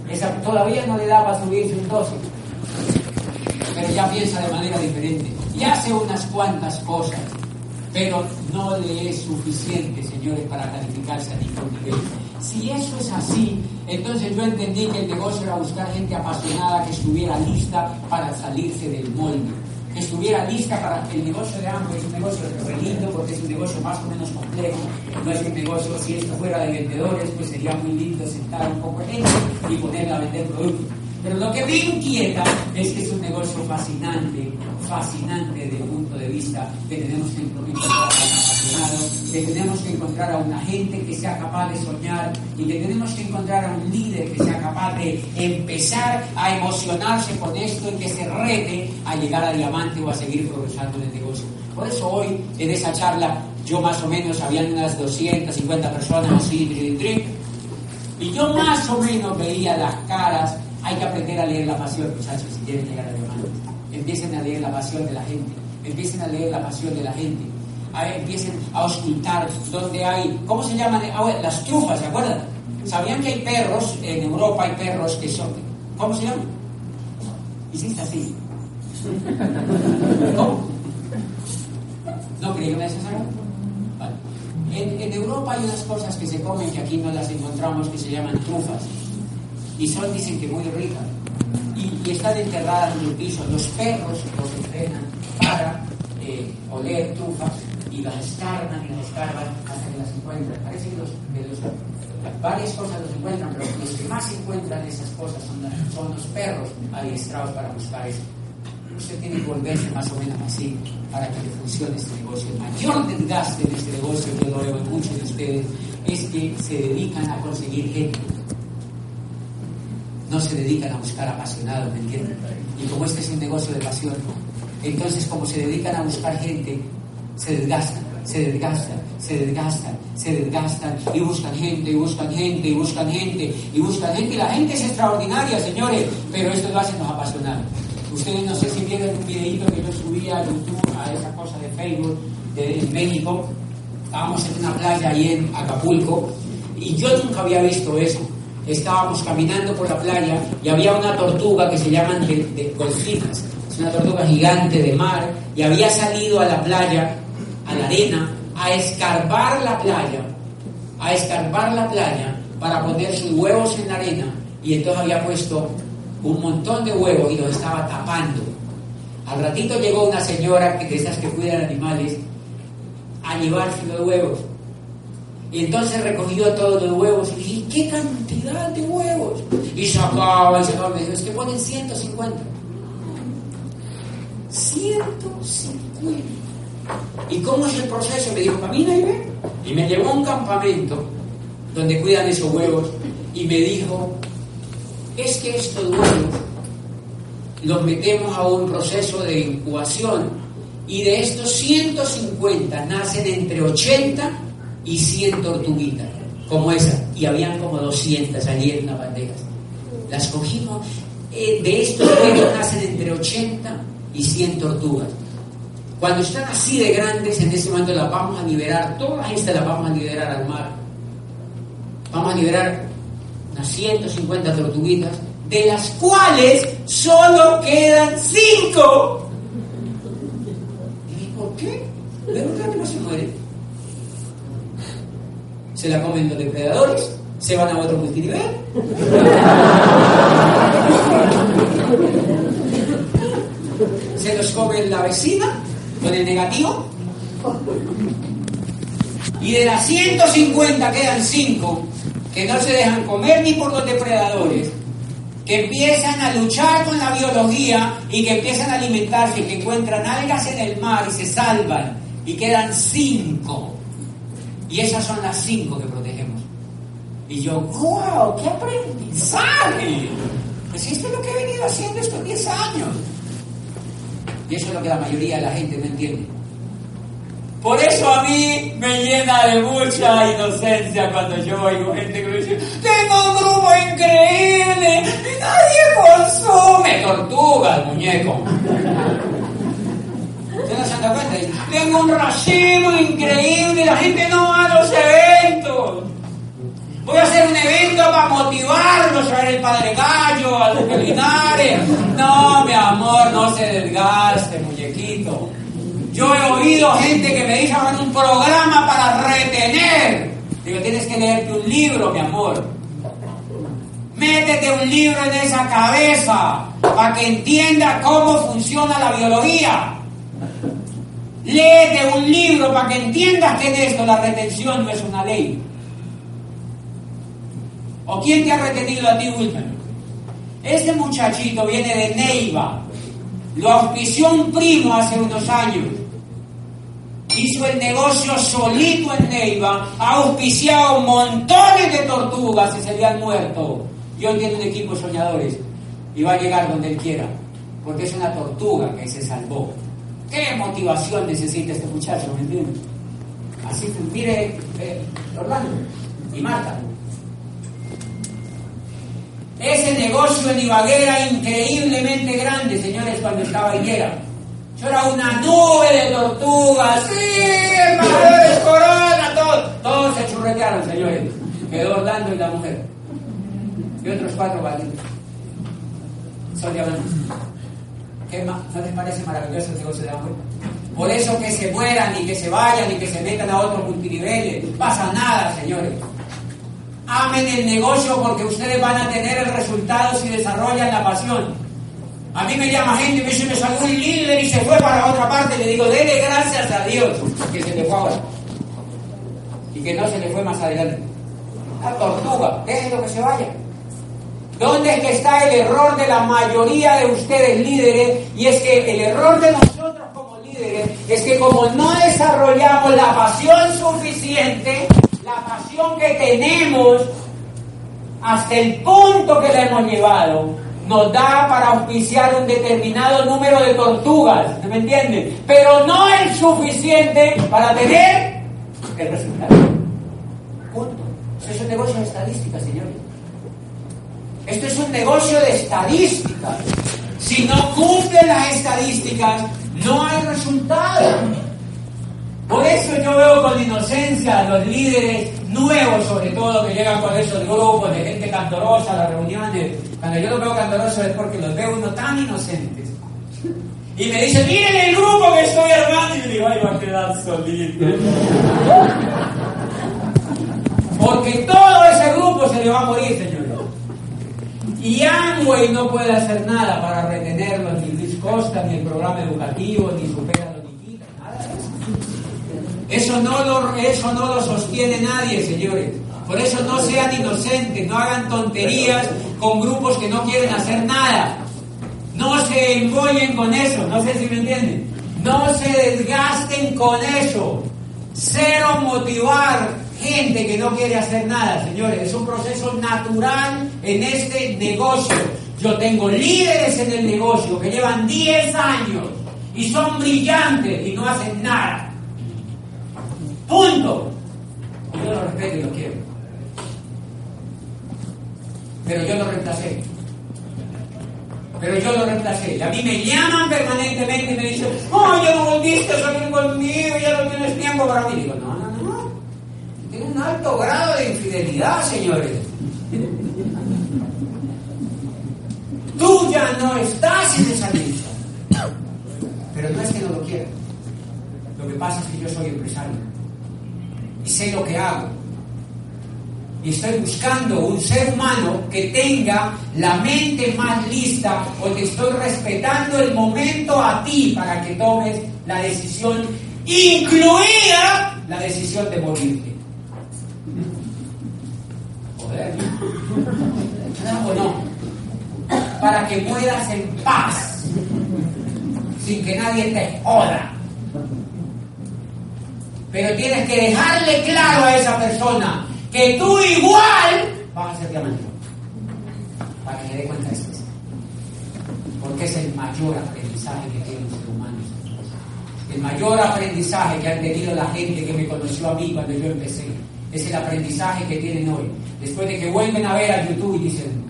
Esa, todavía no le da para subirse un 12, pero ya piensa de manera diferente. Y hace unas cuantas cosas, pero no le es suficiente, señores, para calificarse a ningún nivel. Si eso es así, entonces yo entendí que el negocio era buscar gente apasionada que estuviera lista para salirse del molde, que estuviera lista para el negocio de ambos. Es un negocio lindo porque es un negocio más o menos complejo. No es un negocio, si esto fuera de vendedores, pues sería muy lindo sentar un poco gente y ponerla a vender productos. Pero lo que me inquieta es que es un negocio fascinante, fascinante desde el punto de vista que tenemos que encontrar a un apasionado, que tenemos que encontrar a una gente que sea capaz de soñar y que tenemos que encontrar a un líder que sea capaz de empezar a emocionarse con esto y que se rete a llegar a diamante o a seguir progresando en el negocio. Por eso hoy, en esa charla, yo más o menos, habían unas 250 personas así, y yo más o menos veía las caras hay que aprender a leer la pasión, muchachos, si quieren llegar a diamante. Empiecen a leer la pasión de la gente. Empiecen a leer la pasión de la gente. A ver, empiecen a auscultar donde hay, ¿cómo se llaman? Ah, las trufas, ¿se acuerdan? ¿Sabían que hay perros, en Europa hay perros que son, ¿cómo se llaman? Hiciste así. ¿Cómo? ¿No creyeron eso, vale. en, en Europa hay unas cosas que se comen que aquí no las encontramos que se llaman trufas y son, dicen que muy ricas. Y, están enterradas en el piso. Los perros los entrenan para eh, oler trufas y las escarban y las escarban hasta que las encuentran. Parece que los, varias cosas los encuentran, pero los que más encuentran esas cosas son, son los perros adiestrados para buscar eso. Usted tiene que volverse más o menos así para que le funcione este negocio. El mayor desgaste de este negocio, que lo veo en muchos de ustedes, es que se dedican a conseguir gente no se dedican a buscar apasionados, ¿me entienden? Y como este es un negocio de pasión, entonces como se dedican a buscar gente, se desgastan, se desgastan, se desgastan, se desgastan y buscan gente, y buscan gente, y buscan gente, y buscan gente. Y la gente es extraordinaria, señores, pero esto lo hacen los apasionados. Ustedes no sé si vieron un videito que yo subí a YouTube, a esa cosa de Facebook de México. Estábamos en una playa ahí en Acapulco y yo nunca había visto eso estábamos caminando por la playa y había una tortuga que se llaman de, de golfinas, es una tortuga gigante de mar, y había salido a la playa, a la arena, a escarbar la playa, a escarbar la playa para poner sus huevos en la arena, y entonces había puesto un montón de huevos y los estaba tapando. Al ratito llegó una señora de esas que cuidan animales a llevarse los huevos y entonces recogió todos los huevos y dije, ¿qué cantidad de huevos? Y sacaba y sacaba, me dijo, es que ponen 150. 150. ¿Y cómo es el proceso? Me dijo, camina y ve. Y me llevó a un campamento donde cuidan esos huevos y me dijo, es que estos huevos los metemos a un proceso de incubación y de estos 150 nacen entre 80 y 100 tortuguitas, como esa, y habían como 200 allí en una bandeja. Las cogimos, eh, de estos huevos nacen entre 80 y 100 tortugas. Cuando están así de grandes, en ese momento las vamos a liberar, todas estas las vamos a liberar al mar. Vamos a liberar unas 150 tortuguitas, de las cuales solo quedan 5. ¿Y por qué? ¿De verdad que no se mueren? Se la comen los depredadores, se van a otro multinivel. se los come la vecina con el negativo. Y de las 150 quedan 5 que no se dejan comer ni por los depredadores, que empiezan a luchar con la biología y que empiezan a alimentarse, que encuentran algas en el mar y se salvan. Y quedan 5 y esas son las cinco que protegemos. Y yo, wow, qué aprendizaje. Pues esto es lo que he venido haciendo estos 10 años. Y eso es lo que la mayoría de la gente no entiende. Por eso a mí me llena de mucha inocencia cuando yo oigo gente que me dice, tengo un grupo increíble y nadie consume tortugas, muñeco. ¿Se no cuenta? Tengo un racimo increíble la gente no va a los eventos. Voy a hacer un evento para motivarlos a ver el Padre Gallo, a los Linares. No, mi amor, no se desgaste, muñequito. Yo he oído gente que me dice hacer un programa para retener. Digo, tienes que leerte un libro, mi amor. Métete un libro en esa cabeza para que entienda cómo funciona la biología. Léete un libro para que entiendas que en esto la retención no es una ley. ¿O quién te ha retenido a ti, Wilmer? Este muchachito viene de Neiva. Lo auspició un primo hace unos años. Hizo el negocio solito en Neiva. Ha auspiciado montones de tortugas y se le han muerto. Y hoy tiene un equipo de soñadores. Y va a llegar donde él quiera. Porque es una tortuga que se salvó. ¿Qué motivación necesita este muchacho? ¿Me entiendes? Así, mire, eh, Orlando y Marta. Ese negocio en Ibagué era increíblemente grande, señores, cuando estaba Higuera. Yo era una nube de tortugas, sí, embajadores, corona, todos. Todos se churretearon, señores. Quedó Orlando y la mujer. Y otros cuatro valientes. Son diamantes. ¿Qué más? ¿No les parece maravilloso el negocio de amor? Por eso que se mueran y que se vayan y que se metan a otros multiniveles. Pasa nada, señores. Amen el negocio porque ustedes van a tener el resultado si desarrollan la pasión. A mí me llama gente y me dice, me salió un líder y se fue para otra parte. Le digo, dele gracias a Dios que se le fue ahora. Y que no se le fue más adelante. La tortuga, déjenlo que se vaya. ¿Dónde está el error de la mayoría de ustedes líderes? Y es que el error de nosotros como líderes es que como no desarrollamos la pasión suficiente, la pasión que tenemos hasta el punto que la hemos llevado, nos da para auspiciar un determinado número de tortugas, ¿me entienden? Pero no es suficiente para tener el resultado. Punto. Eso es negocio de estadística, señores. Esto es un negocio de estadísticas. Si no cumplen las estadísticas, no hay resultado. Por eso yo veo con inocencia a los líderes nuevos, sobre todo, que llegan con esos grupos de gente cantorosa a las reuniones. Cuando yo los veo cantorosos es porque los veo uno tan inocentes. Y me dicen, miren el grupo que estoy armando. Y yo digo, ay, va a quedar solito. Porque todo ese grupo se le va a morir, señores. Y Amway no puede hacer nada para retenerlos, ni Luis Costa, ni el programa educativo, ni Supera lo Nikita, nada de eso. Eso no, lo, eso no lo sostiene nadie, señores. Por eso no sean inocentes, no hagan tonterías con grupos que no quieren hacer nada. No se embollen con eso, no sé si me entienden. No se desgasten con eso. Cero motivar gente que no quiere hacer nada, señores. Es un proceso natural en este negocio. Yo tengo líderes en el negocio que llevan 10 años y son brillantes y no hacen nada. Punto. Yo lo respeto y lo quiero. Pero yo lo reemplacé. Pero yo lo reemplacé. Y a mí me llaman permanentemente y me dicen, oh, ya no volviste a salir conmigo, ya no tienes tiempo para mí. Digo, no, no, no. Un alto grado de infidelidad, señores. Tú ya no estás en esa lista. Pero no es que no lo quiera. Lo que pasa es que yo soy empresario. Y sé lo que hago. Y estoy buscando un ser humano que tenga la mente más lista porque estoy respetando el momento a ti para que tomes la decisión, incluida la decisión de morirte. Para que mueras en paz, sin que nadie te joda. Pero tienes que dejarle claro a esa persona que tú igual vas a ser diamante. Para que se dé cuenta de eso. Porque es el mayor aprendizaje que tiene un ser humano.
El mayor aprendizaje que han tenido la gente que me conoció a mí cuando yo empecé es el aprendizaje que tienen hoy. Después de que vuelven a ver a YouTube y dicen,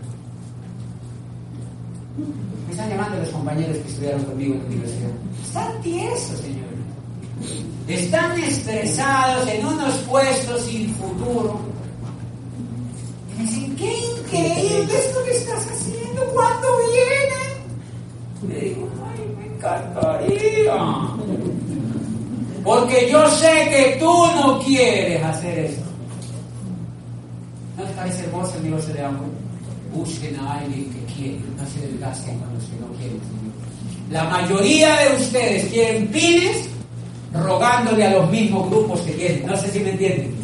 me están llamando los compañeros que estudiaron conmigo en la universidad. Están tiesos, señores. Están estresados en unos puestos sin futuro. Y me dicen, qué increíble esto que estás haciendo. ¿Cuándo viene? Le digo, ay, me encantaría. Porque yo sé que tú no quieres hacer eso. ¿No te parece hermoso el negocio de amor? Busquen a alguien que quiere, no se desgasten cuando se no quieren. La mayoría de ustedes quieren pines rogándole a los mismos grupos que tienen. No sé si me entienden.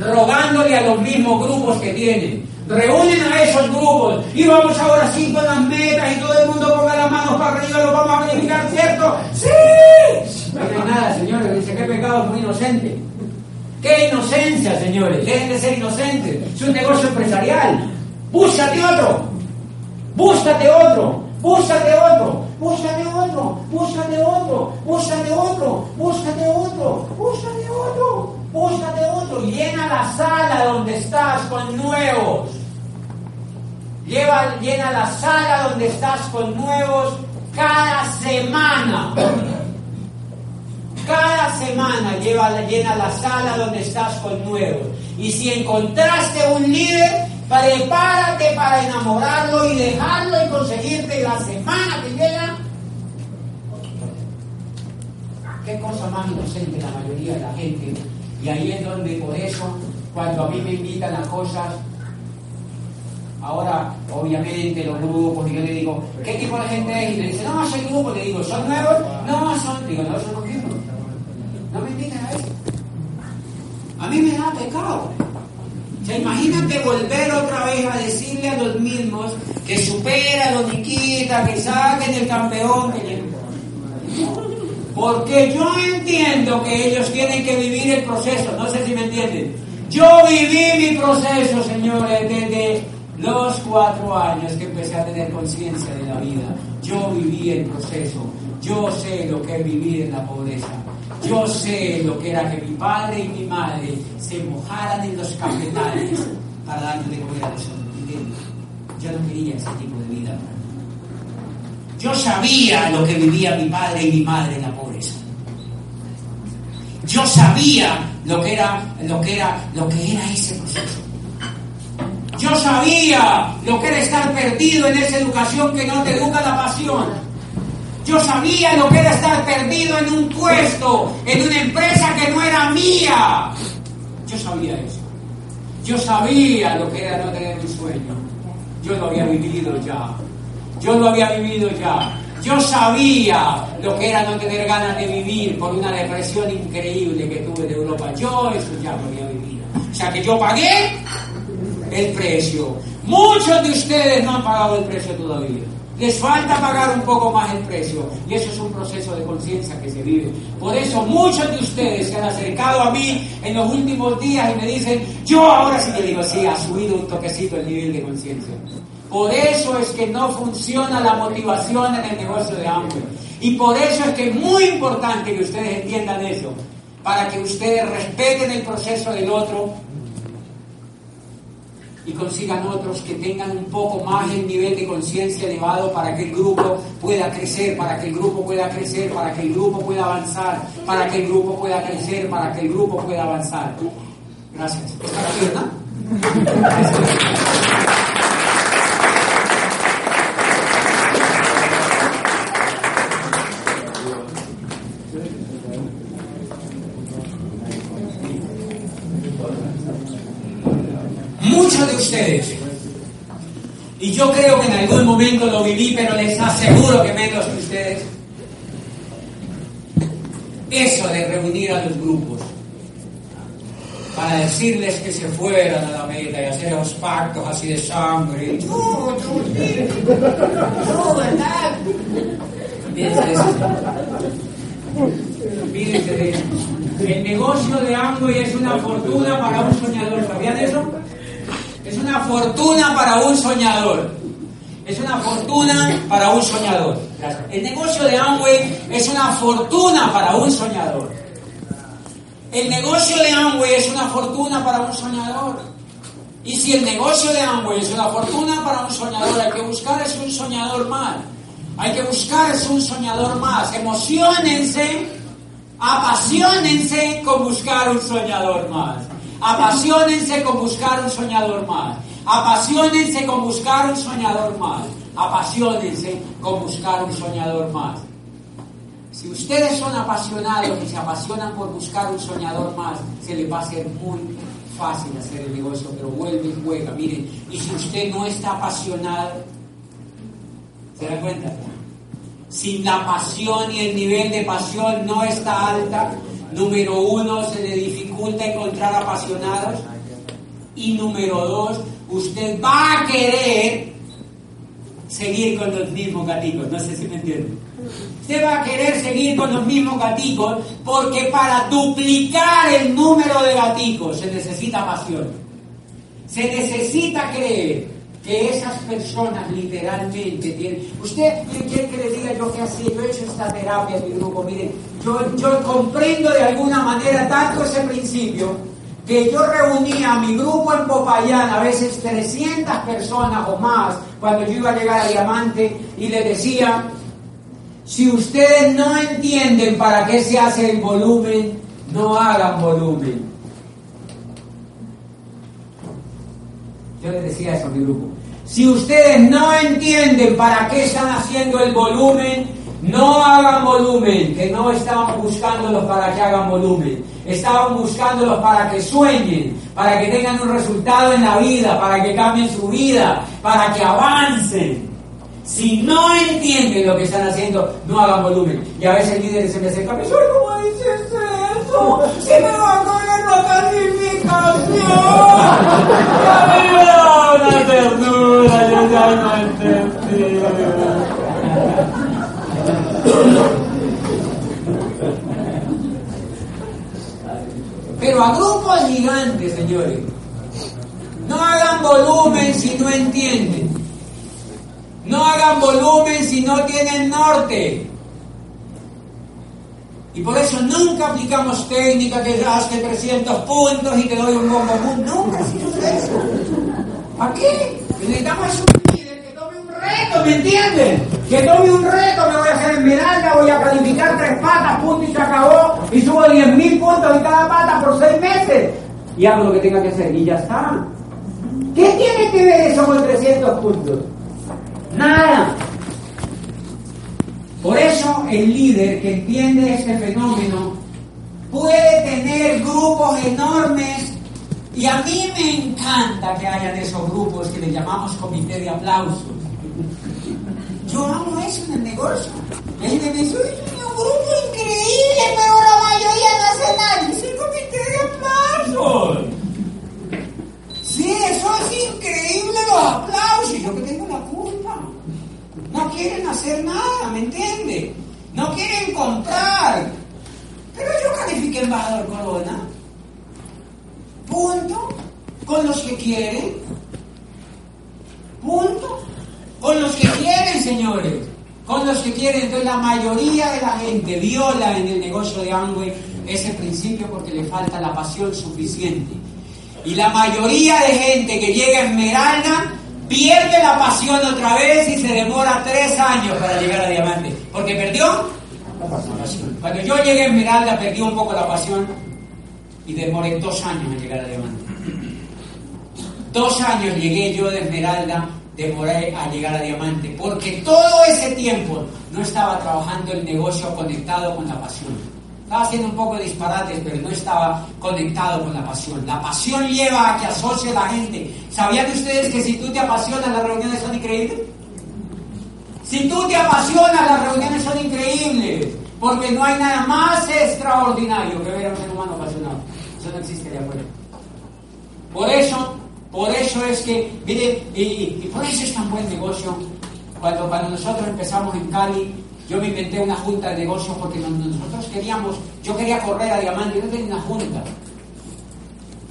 Rogándole a los mismos grupos que tienen. Reúnen a esos grupos y vamos ahora sí con las metas y todo el mundo ponga las manos para arriba, lo vamos a verificar, ¿cierto? ¡Sí! No hay nada, señores. Dice, qué pecado muy inocente. ¡Qué inocencia, señores! Dejen de ser inocentes. Es un negocio empresarial. Búscate otro. Búscate otro. Búscate otro. Búscate otro. Búscate otro. Búscate otro. Búscate otro. Búscate otro. Búscate otro. Llena la sala donde estás con nuevos. Lleva, llena la sala donde estás con nuevos cada semana. Cada semana llena la sala donde estás con nuevos. Y si encontraste un líder, prepárate para enamorarlo y dejarlo y conseguirte la semana que llega. Qué cosa más inocente la mayoría de la gente. Y ahí es donde por eso, cuando a mí me invitan a cosas, Ahora, obviamente, los grupos, yo le digo, ¿qué tipo de gente es? Y me dice, no, soy grupo. Le digo, ¿son nuevos? No, son. Digo, no, son los mismos. No me inviten a eso. A mí me da pecado. O sea, imagínate volver otra vez a decirle a los mismos que supera a los Niquita, que saquen el campeón, que Porque yo entiendo que ellos tienen que vivir el proceso, no sé si me entienden. Yo viví mi proceso, señores, desde los cuatro años que empecé a tener conciencia de la vida. Yo viví el proceso. Yo sé lo que es vivir en la pobreza. Yo sé lo que era que mi padre y mi madre se mojaran en los cafetales para darle de comer a los hombres. Yo no quería ese tipo de vida Yo sabía lo que vivía mi padre y mi madre en la pobreza. Yo sabía lo que era, lo que era, lo que era ese proceso. Yo sabía lo que era estar perdido en esa educación que no te educa la pasión. Yo sabía lo que era estar perdido en un puesto, en una empresa que no era mía. Yo sabía eso. Yo sabía lo que era no tener un sueño. Yo lo había vivido ya. Yo lo había vivido ya. Yo sabía lo que era no tener ganas de vivir por una depresión increíble que tuve de Europa. Yo eso ya lo había vivido. O sea que yo pagué el precio. Muchos de ustedes no han pagado el precio todavía. Les falta pagar un poco más el precio y eso es un proceso de conciencia que se vive. Por eso muchos de ustedes se han acercado a mí en los últimos días y me dicen, yo ahora sí le digo, sí, ha subido un toquecito el nivel de conciencia. Por eso es que no funciona la motivación en el negocio de hambre. Y por eso es que es muy importante que ustedes entiendan eso, para que ustedes respeten el proceso del otro y consigan otros que tengan un poco más el nivel de conciencia elevado para que el grupo pueda crecer, para que el grupo pueda crecer, para que el grupo pueda avanzar, para que el grupo pueda crecer, para que el grupo pueda avanzar. Gracias. ¿Está Muchos de ustedes, y yo creo que en algún momento lo viví, pero les aseguro que menos que ustedes, eso de reunir a los grupos para decirles que se fueran a la meta y hacer los pactos así de sangre. ¡No, no, ¿verdad? Fíjense. El negocio de Amway es una fortuna para un soñador. ¿Sabían eso? Es una fortuna para un soñador.
es una fortuna para un soñador. El negocio de Amway es una fortuna para un soñador. El negocio de Amway es una fortuna para un soñador. Y si el negocio de Amway es una fortuna para un soñador, hay que buscar es un soñador más. Hay que buscar es un soñador más. Emocionense, apasionense con buscar un soñador más. Apasionense con buscar un soñador más. Apasionense con buscar un soñador más. Apasionense con buscar un soñador más. Si ustedes son apasionados y se apasionan por buscar un soñador más, se les va a hacer muy fácil hacer el negocio, pero vuelve y juega. Miren, y si usted no está apasionado, ¿se da cuenta? Si la pasión y el nivel de pasión no está alta, número uno, se le dificulta encontrar apasionados. Y número dos, usted va a querer seguir con los mismos gaticos. No sé si me entienden. Usted va a querer seguir con los mismos gaticos porque para duplicar el número de gaticos se necesita pasión. Se necesita creer que esas personas literalmente tienen... Usted quiere que le diga yo qué hacía, yo he hecho esta terapia en mi grupo, miren, yo, yo comprendo de alguna manera tanto ese principio que yo reunía a mi grupo en Popayán, a veces 300 personas o más, cuando yo iba a llegar a Diamante, y le decía, si ustedes no entienden para qué se hace el volumen, no hagan volumen. Yo les decía eso a mi grupo. Si ustedes no entienden para qué están haciendo el volumen, no hagan volumen, que no estaban buscándolos para que hagan volumen. Estaban buscándolos para que sueñen, para que tengan un resultado en la vida, para que cambien su vida, para que avancen. Si no entienden lo que están haciendo, no hagan volumen. Y a veces el líder se me acerca, ¿cómo dices eso? Si me va a ternura, ya no. Pero a grupos gigantes, señores. No hagan volumen si no entienden. No hagan volumen si no tienen norte. Y por eso nunca aplicamos técnica que rasque 300 puntos y que doy un bombo Nunca hacemos eso. ¿Para qué? Necesitamos un líder que tome un reto, ¿me entienden? Que tome un reto, me voy a hacer esmeralda, voy a calificar tres patas, punto y se acabó, y subo 10.000 puntos en cada pata por seis meses. Y hago lo que tenga que hacer, y ya está. ¿Qué tiene que ver eso con 300 puntos? Nada. Por eso el líder que entiende este fenómeno puede tener grupos enormes y a mí me encanta que hayan esos grupos que le llamamos comité de aplausos. Yo amo eso en el negocio. El negocio es un grupo increíble, pero la mayoría no hace nada. Es el comité de aplausos. Sí, eso es increíble los aplausos. Yo que tengo la culpa. No quieren hacer nada, ¿me entiende? No quieren comprar. Pero yo califiqué embajador Corona. Punto. Con los que quieren. Punto. Con los que quieren, señores. Con los que quieren. Entonces la mayoría de la gente viola en el negocio de Amway ese principio porque le falta la pasión suficiente. Y la mayoría de gente que llega a Esmeralda pierde la pasión otra vez y se demora tres años para llegar a Diamante. Porque perdió la pasión. Cuando yo llegué a Esmeralda perdí un poco la pasión y demoré dos años en llegar a Diamante. Dos años llegué yo de Esmeralda, demoré a llegar a Diamante, porque todo ese tiempo no estaba trabajando el negocio conectado con la pasión. Estaba haciendo un poco de disparates, pero no estaba conectado con la pasión. La pasión lleva a que asocie a la gente. ¿Sabían ustedes que si tú te apasionas, las reuniones son increíbles? Si tú te apasionas, las reuniones son increíbles. Porque no hay nada más extraordinario que ver a un ser humano apasionado. Eso no existe de acuerdo. Por eso, por eso es que, mire, y, y, por eso es tan buen negocio. Cuando, cuando nosotros empezamos en Cali, yo me inventé una junta de negocios porque nosotros queríamos, yo quería correr a Diamante, yo tenía una junta.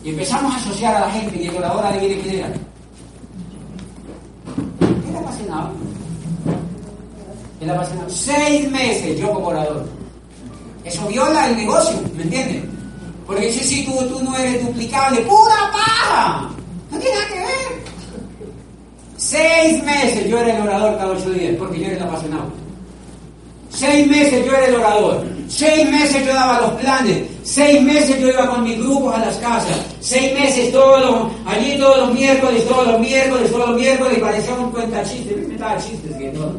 Y empezamos a asociar a la gente y el orador adivine quién era. Era apasionado. Él apasionado. Seis meses yo como orador. Eso viola el negocio, ¿me entienden? Porque dice, si tú, tú no eres duplicable, pura paja. No tiene nada que ver. Seis meses yo era el orador cada ocho días, porque yo era el apasionado. Seis meses yo era el orador. Seis meses yo daba los planes. Seis meses yo iba con mis grupos a las casas. Seis meses todos los, allí todos los miércoles, todos los miércoles, todos los miércoles, y parecía un cuenta chistes. Me estaba chistes viendo.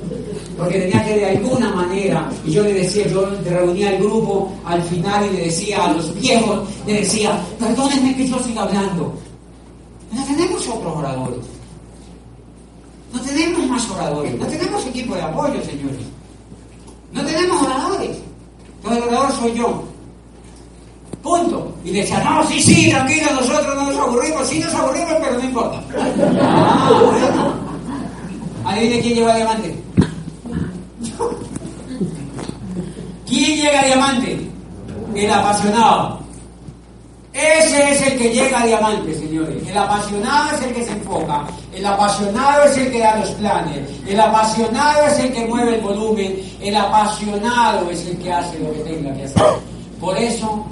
Porque tenía que de alguna manera, y yo le decía, yo reunía al grupo al final y le decía a los viejos, le decía, perdónenme que yo siga hablando. No tenemos otros oradores. No tenemos más oradores. No tenemos equipo de apoyo, señores. No tenemos oradores. Entonces el orador soy yo. Punto. Y decía, no, sí, sí, tranquilo, nosotros no nos aburrimos, sí nos aburrimos, pero no importa. Ah, bueno. Adivine quién lleva diamante. ¿Quién llega a diamante? El apasionado. Ese es el que llega a diamante, señores. El apasionado es el que se enfoca. El apasionado es el que da los planes. El apasionado es el que mueve el volumen. El apasionado es el que hace lo que tenga que hacer. Por eso,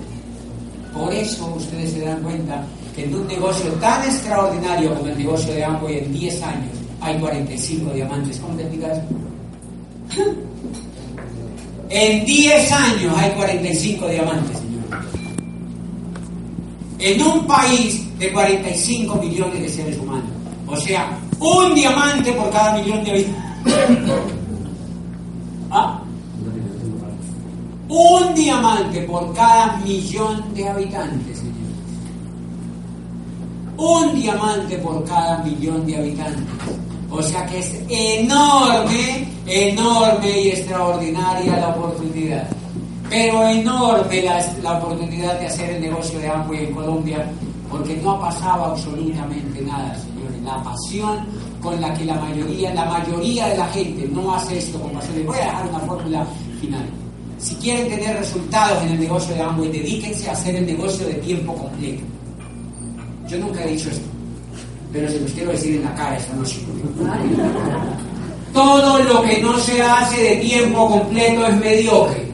por eso ustedes se dan cuenta que en un negocio tan extraordinario como el negocio de Amway en 10 años hay 45 diamantes. ¿Cómo te explicas? En 10 años hay 45 diamantes. En un país de 45 millones de seres humanos. O sea, un diamante por cada millón de habitantes. ¿Ah? Un diamante por cada millón de habitantes, señor. Un diamante por cada millón de habitantes. O sea que es enorme, enorme y extraordinaria la oportunidad. Pero enorme la, la oportunidad de hacer el negocio de Amway en Colombia, porque no ha pasado absolutamente nada, señores. La pasión con la que la mayoría, la mayoría de la gente no hace esto con pasión. Les voy a dejar una fórmula final. Si quieren tener resultados en el negocio de Amway, dedíquense a hacer el negocio de tiempo completo. Yo nunca he dicho esto pero se los quiero decir en la cara esta noche. Todo lo que no se hace de tiempo completo es mediocre.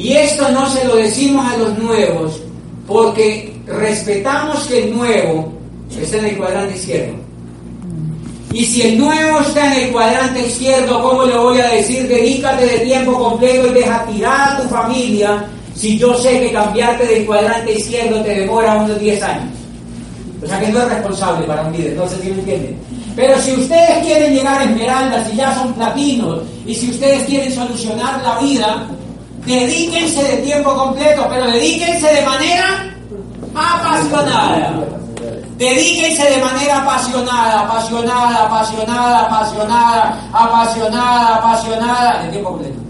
Y esto no se lo decimos a los nuevos porque respetamos que el nuevo está en el cuadrante izquierdo. Y si el nuevo está en el cuadrante izquierdo, ¿cómo le voy a decir dedícate de tiempo completo y deja tirar a tu familia si yo sé que cambiarte del cuadrante izquierdo te demora unos 10 años? O sea que no es responsable para un líder, no sé si me entienden. Pero si ustedes quieren llegar a esmeraldas y ya son platinos, y si ustedes quieren solucionar la vida, dedíquense de tiempo completo, pero dedíquense de manera apasionada. Dedíquense de manera apasionada, apasionada, apasionada, apasionada, apasionada, apasionada, de tiempo completo.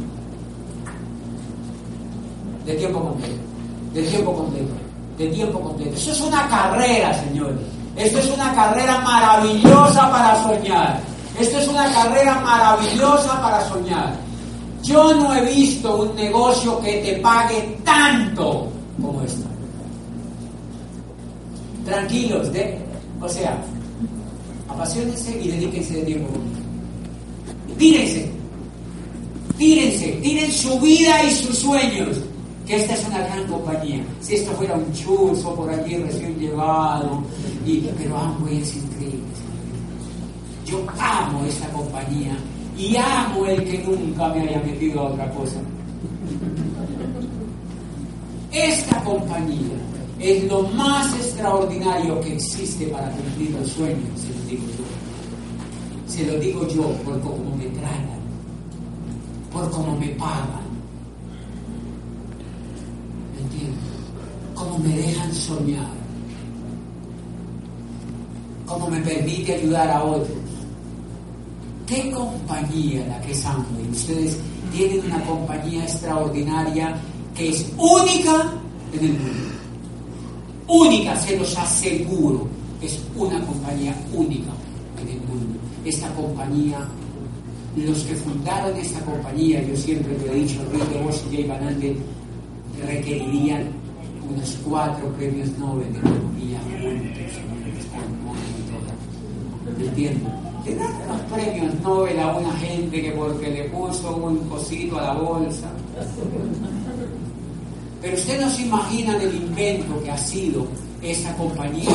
De tiempo completo. De tiempo completo de tiempo completo. Eso es una carrera, señores. Esto es una carrera maravillosa para soñar. Esto es una carrera maravillosa para soñar. Yo no he visto un negocio que te pague tanto como esta. Tranquilos, de, o sea, apasionense y dedíquense de tiempo. Tírense, tírense, tiren su vida y sus sueños que esta es una gran compañía. Si esto fuera un chuzo por allí recién llevado, y, pero Amway es increíble. Yo amo esta compañía y amo el que nunca me haya metido a otra cosa. Esta compañía es lo más extraordinario que existe para cumplir los sueños, se lo digo yo. Se lo digo yo por cómo me tratan, por cómo me pagan cómo me dejan soñar, cómo me permite ayudar a otros. ¿Qué compañía la que es Amway? Ustedes tienen una compañía extraordinaria que es única en el mundo. Única, se los aseguro. Es una compañía única en el mundo. Esta compañía, los que fundaron esta compañía, yo siempre lo he dicho, Ruiz de Vos y Jay Van requerirían unos cuatro premios Nobel de economía juntos, entiendo. Que dan los premios Nobel a una gente que porque le puso un cosito a la bolsa. Pero usted no se imagina el invento que ha sido esta compañía.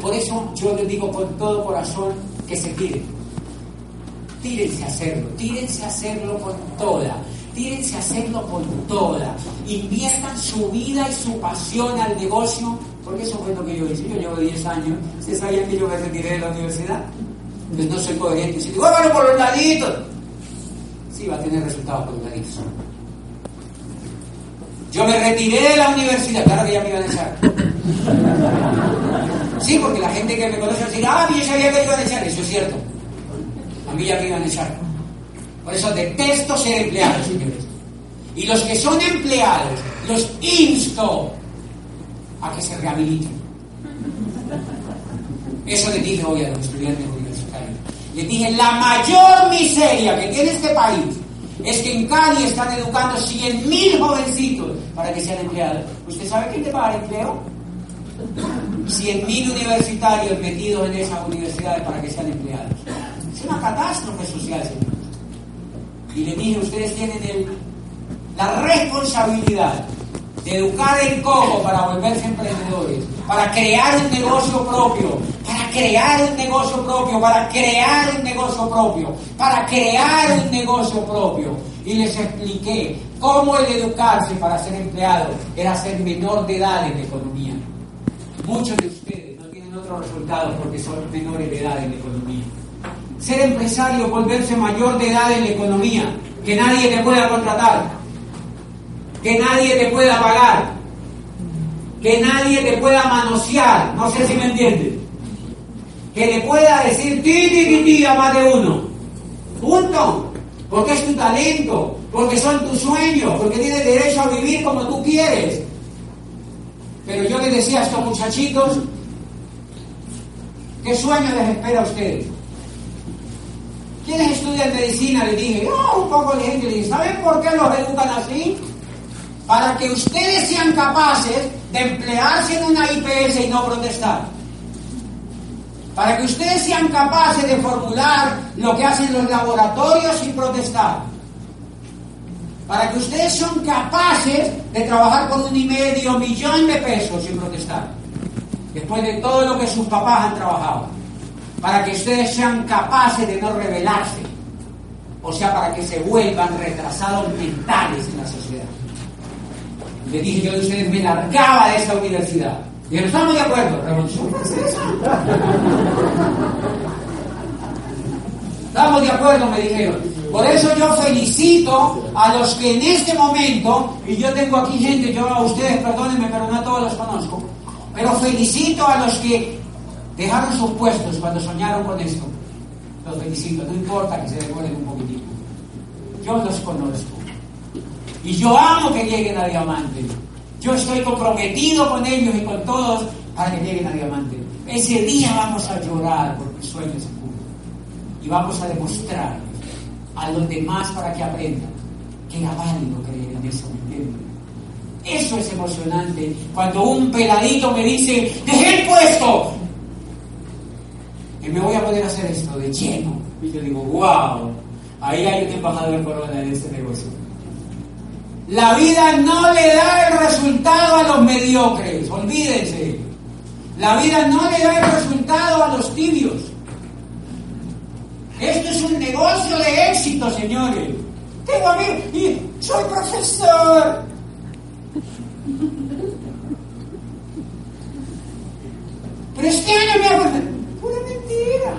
por eso yo le digo con todo corazón que se tiren. Tírense a hacerlo, tírense a hacerlo con toda tírense a hacerlo con toda. Inviertan su vida y su pasión al negocio, porque eso fue lo que yo hice. Yo llevo 10 años. ¿Ustedes sabían que yo me retiré de la universidad? Pues no soy coherente. Si digo, bueno, por los laditos. Sí, va a tener resultados por los laditos. Yo me retiré de la universidad, claro que ya me iban a echar. Sí, porque la gente que me conoce va a decir, ah, yo sabía que me iban a echar. Eso es cierto. A mí ya me iban a echar. Por eso detesto ser empleado, señores. Y los que son empleados, los insto a que se rehabiliten. Eso les dije hoy a los estudiantes. Les dije, la mayor miseria que tiene este país es que en Cali están educando 100.000 jovencitos para que sean empleados. ¿Usted sabe quién te va a dar empleo? 100.000 universitarios metidos en esas universidades para que sean empleados. Es una catástrofe social, señor. Y le dije, ustedes tienen la responsabilidad de educar el cojo para volverse emprendedores, para crear un negocio propio, para crear un negocio propio, para crear un negocio propio, para crear un negocio propio. Y les expliqué cómo el educarse para ser empleado era ser menor de edad en la economía. Muchos de ustedes no tienen otros resultados porque son menores de edad en la economía ser empresario, volverse mayor de edad en la economía, que nadie te pueda contratar, que nadie te pueda pagar, que nadie te pueda manosear, no sé si me entiendes, que le pueda decir ti, ti, ti, ti a más de uno, punto, porque es tu talento, porque son tus sueños, porque tienes derecho a vivir como tú quieres. Pero yo les decía a estos muchachitos, ¿qué sueño les espera a ustedes? ¿Quiénes estudian medicina? Le dije, oh, un poco de gente ¿saben por qué los educan así? Para que ustedes sean capaces de emplearse en una IPS y no protestar. Para que ustedes sean capaces de formular lo que hacen los laboratorios sin protestar. Para que ustedes son capaces de trabajar con un y medio millón de pesos sin protestar. Después de todo lo que sus papás han trabajado para que ustedes sean capaces de no rebelarse, o sea, para que se vuelvan retrasados mentales en la sociedad. Le dije yo a ustedes, me largaba de esa universidad. Y no estamos de acuerdo, revolución. Estamos de acuerdo, me dijeron. Por eso yo felicito a los que en este momento, y yo tengo aquí gente, yo a ustedes, perdónenme, pero no a todos los conozco, pero felicito a los que Dejaron sus puestos cuando soñaron con esto. Los felicito, no importa que se demoren un poquitito. Yo los conozco. Y yo amo que lleguen a diamante. Yo estoy comprometido con ellos y con todos para que lleguen a diamante. Ese día vamos a llorar porque el sueño se cumple. Y vamos a demostrar a los demás para que aprendan que era válido creer en eso, ¿me Eso es emocionante. Cuando un peladito me dice, dejé el puesto, y me voy a poder hacer esto de lleno. Y yo digo, wow, ahí hay un embajador corona en este negocio. La vida no le da el resultado a los mediocres, olvídense. La vida no le da el resultado a los tibios. Esto es un negocio de éxito, señores. Tengo a mí y soy profesor. Pero este año me hago mentira.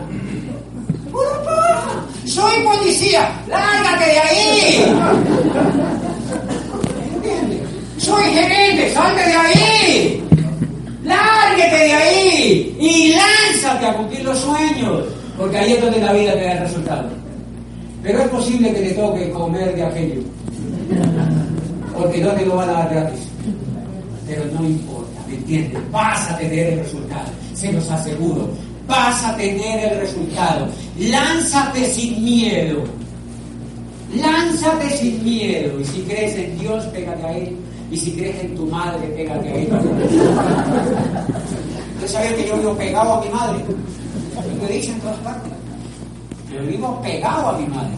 Pura paja. Soy policía. Lárgate de ahí. Soy gerente. Salte de ahí. Lárgate de ahí. Y lánzate a cumplir los sueños. Porque ahí es donde la vida te da el resultado. Pero es posible que te toque comer de aquello. Porque no te lo van a dar gratis. Pero no importa, ¿me entiendes? Vas a tener el resultado. Se los aseguro vas a tener el resultado. Lánzate sin miedo. Lánzate sin miedo. Y si crees en Dios, pégate a Él. Y si crees en tu madre, pégate a Él. ¿Usted sabía que yo vivo pegado a mi madre? lo dicho en todas partes. Yo vivo pegado a mi madre.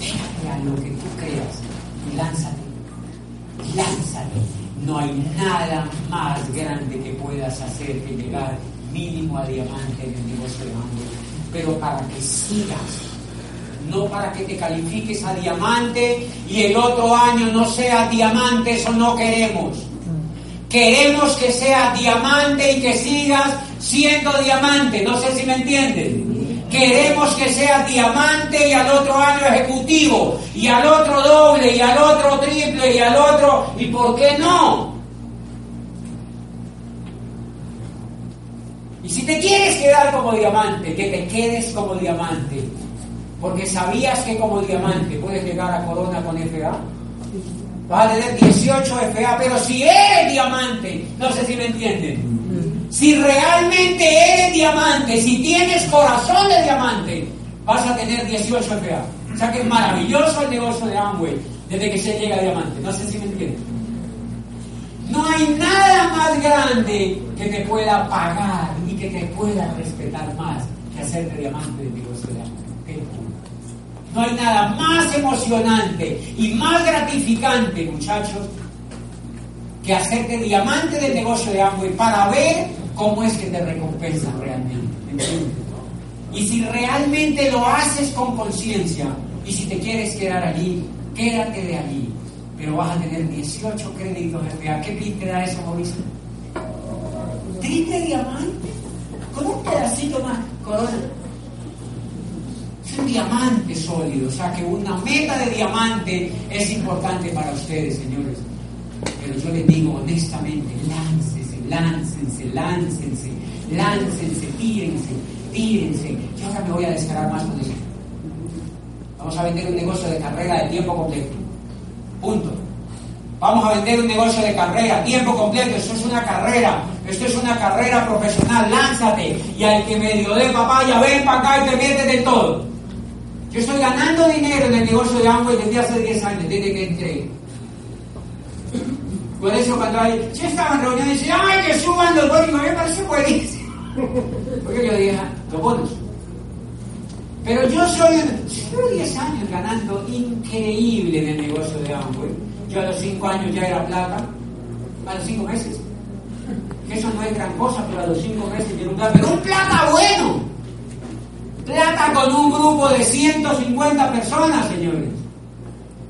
Déjate a lo que tú creas y lánzate. Lánzate. No hay nada más grande que puedas hacer que llegar mínimo a diamante en el negocio de hambre. Pero para que sigas no para que te califiques a diamante y el otro año no sea diamante, eso no queremos. Queremos que sea diamante y que sigas siendo diamante, no sé si me entienden. Queremos que sea diamante y al otro año ejecutivo, y al otro doble, y al otro triple, y al otro, ¿y por qué no? Y si te quieres quedar como diamante, que te quedes como diamante. Porque sabías que como diamante puedes llegar a corona con FA. Vas a tener 18 FA, pero si eres diamante, no sé si me entienden. Si realmente eres diamante, si tienes corazón de diamante, vas a tener 18 FA. O sea que es maravilloso el negocio de Amway desde que se llega a diamante. No sé si me entienden. No hay nada más grande que te pueda pagar y que te pueda respetar más que hacerte diamante de. No hay nada más emocionante y más gratificante, muchachos, que hacerte diamante del negocio de Amway para ver cómo es que te recompensan realmente. Y si realmente lo haces con conciencia y si te quieres quedar allí, quédate de allí. Pero vas a tener 18 créditos FA. ¿Qué pin te da eso, Mauricio? ¿Triple diamante? Con un pedacito más, corona un diamante sólido, o sea que una meta de diamante es importante para ustedes, señores. Pero yo les digo honestamente, láncense, láncense, láncense, láncense, tírense, tírense. Yo ahora me voy a descargar más con eso. Vamos a vender un negocio de carrera de tiempo completo. Punto. Vamos a vender un negocio de carrera, tiempo completo. Esto es una carrera. Esto es una carrera profesional. Lánzate. Y al que medio de papaya, ven para acá y te metes de todo. Yo estoy ganando dinero en el negocio de Amway desde hace 10 años, desde que entré. Por eso cuando hay, yo estaba en reuniones y ¡ay, que suban los bonos! Me parece buenísimo. Porque yo dije, los bonos. Pero yo soy, llevo 10 años ganando increíble en el negocio de Amway. Yo a los 5 años ya era plata, a los 5 meses. Eso no es gran cosa, pero a los 5 meses era un plata, pero un plata bueno. Plata con un grupo de 150 personas, señores.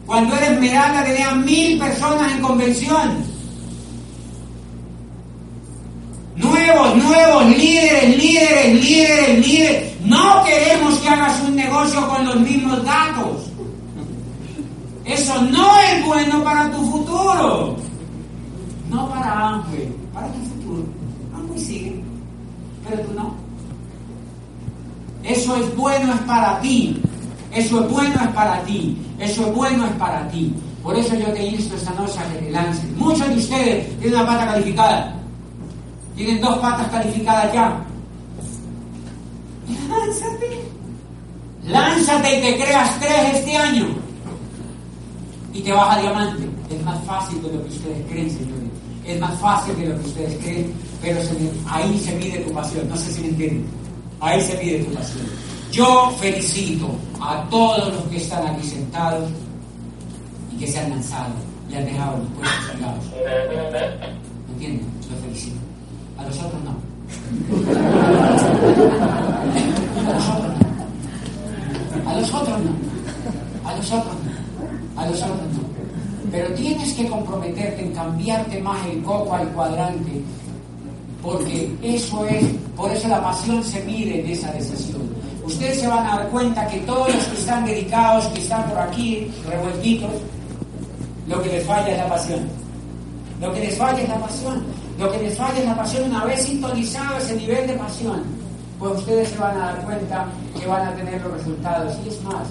Cuando eres Esmeralda tenían mil personas en convención. Nuevos, nuevos, líderes, líderes, líderes, líderes. No queremos que hagas un negocio con los mismos datos. Eso no es bueno para tu futuro. No para Ángel, para tu futuro. Ángel sigue, pero tú no. Eso es bueno, es para ti. Eso es bueno, es para ti. Eso es bueno, es para ti. Por eso yo te insto esta noche a que te lancen. Muchos de ustedes tienen una pata calificada. Tienen dos patas calificadas ya. Lánzate. Lánzate y te creas tres este año. Y te vas a diamante. Es más fácil de lo que ustedes creen, señores. Es más fácil de lo que ustedes creen, pero ahí se mide tu pasión. No sé si me entienden. Ahí se pide tu pasión. Yo felicito a todos los que están aquí sentados y que se han lanzado y han dejado los puestos cargados. ¿Me entienden? Los felicito. A los otros no. A los otros no. A los otros no. A los otros no. A los otros no. Pero tienes que comprometerte en cambiarte más el coco al cuadrante porque eso es, por eso la pasión se mide en esa decisión. Ustedes se van a dar cuenta que todos los que están dedicados, que están por aquí revueltitos, lo que les falla es la pasión. Lo que les falla es la pasión. Lo que les falla es la pasión. Una vez sintonizado ese nivel de pasión, pues ustedes se van a dar cuenta que van a tener los resultados. Y es más,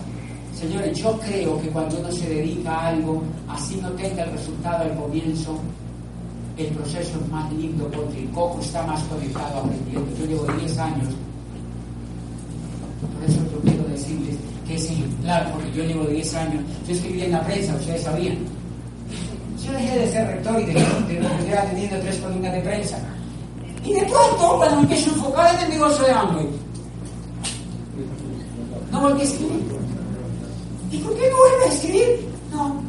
señores, yo creo que cuando uno se dedica a algo, así no tenga el resultado al comienzo, el proceso es más lindo porque el coco está más conectado aprendiendo. Yo llevo 10 años. Por eso yo quiero decirles que es ejemplar, porque yo llevo 10 años. Yo escribí en la prensa, ustedes sabían.
Yo dejé de ser rector y de terminé teniendo tres columnas de prensa. Y de pronto, cuando empiezo a enfocar en el negocio de Amway, no volví a escribir. ¿Y por qué no vuelvo a escribir? No,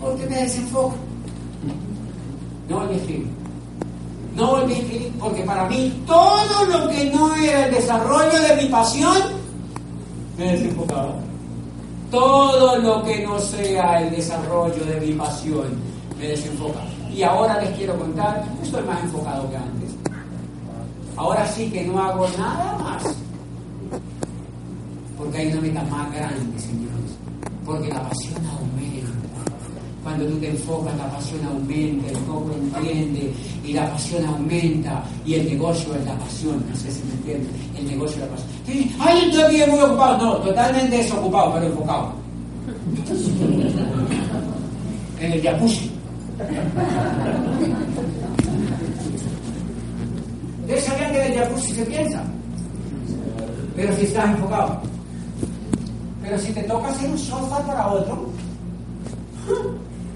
porque me desenfoco. No volví a escribir. No volví a escribir porque para mí todo lo que no era el desarrollo de mi pasión me desenfocaba. Todo lo que no sea el desarrollo de mi pasión me desenfoca. Y ahora les quiero contar, estoy más enfocado que antes. Ahora sí que no hago nada más. Porque hay una meta más grande, señores. Porque la pasión. Cuando tú te enfocas, la pasión aumenta, el foco entiende y la pasión aumenta. Y el negocio es la pasión, no sé si me entienden. El negocio es la pasión. Ay, estoy bien muy ocupado. No, totalmente desocupado, pero enfocado. en el jacuzzi. ¿Ustedes sabían que en el jacuzzi se piensa? Pero si estás enfocado. Pero si te toca hacer un sofá para otro,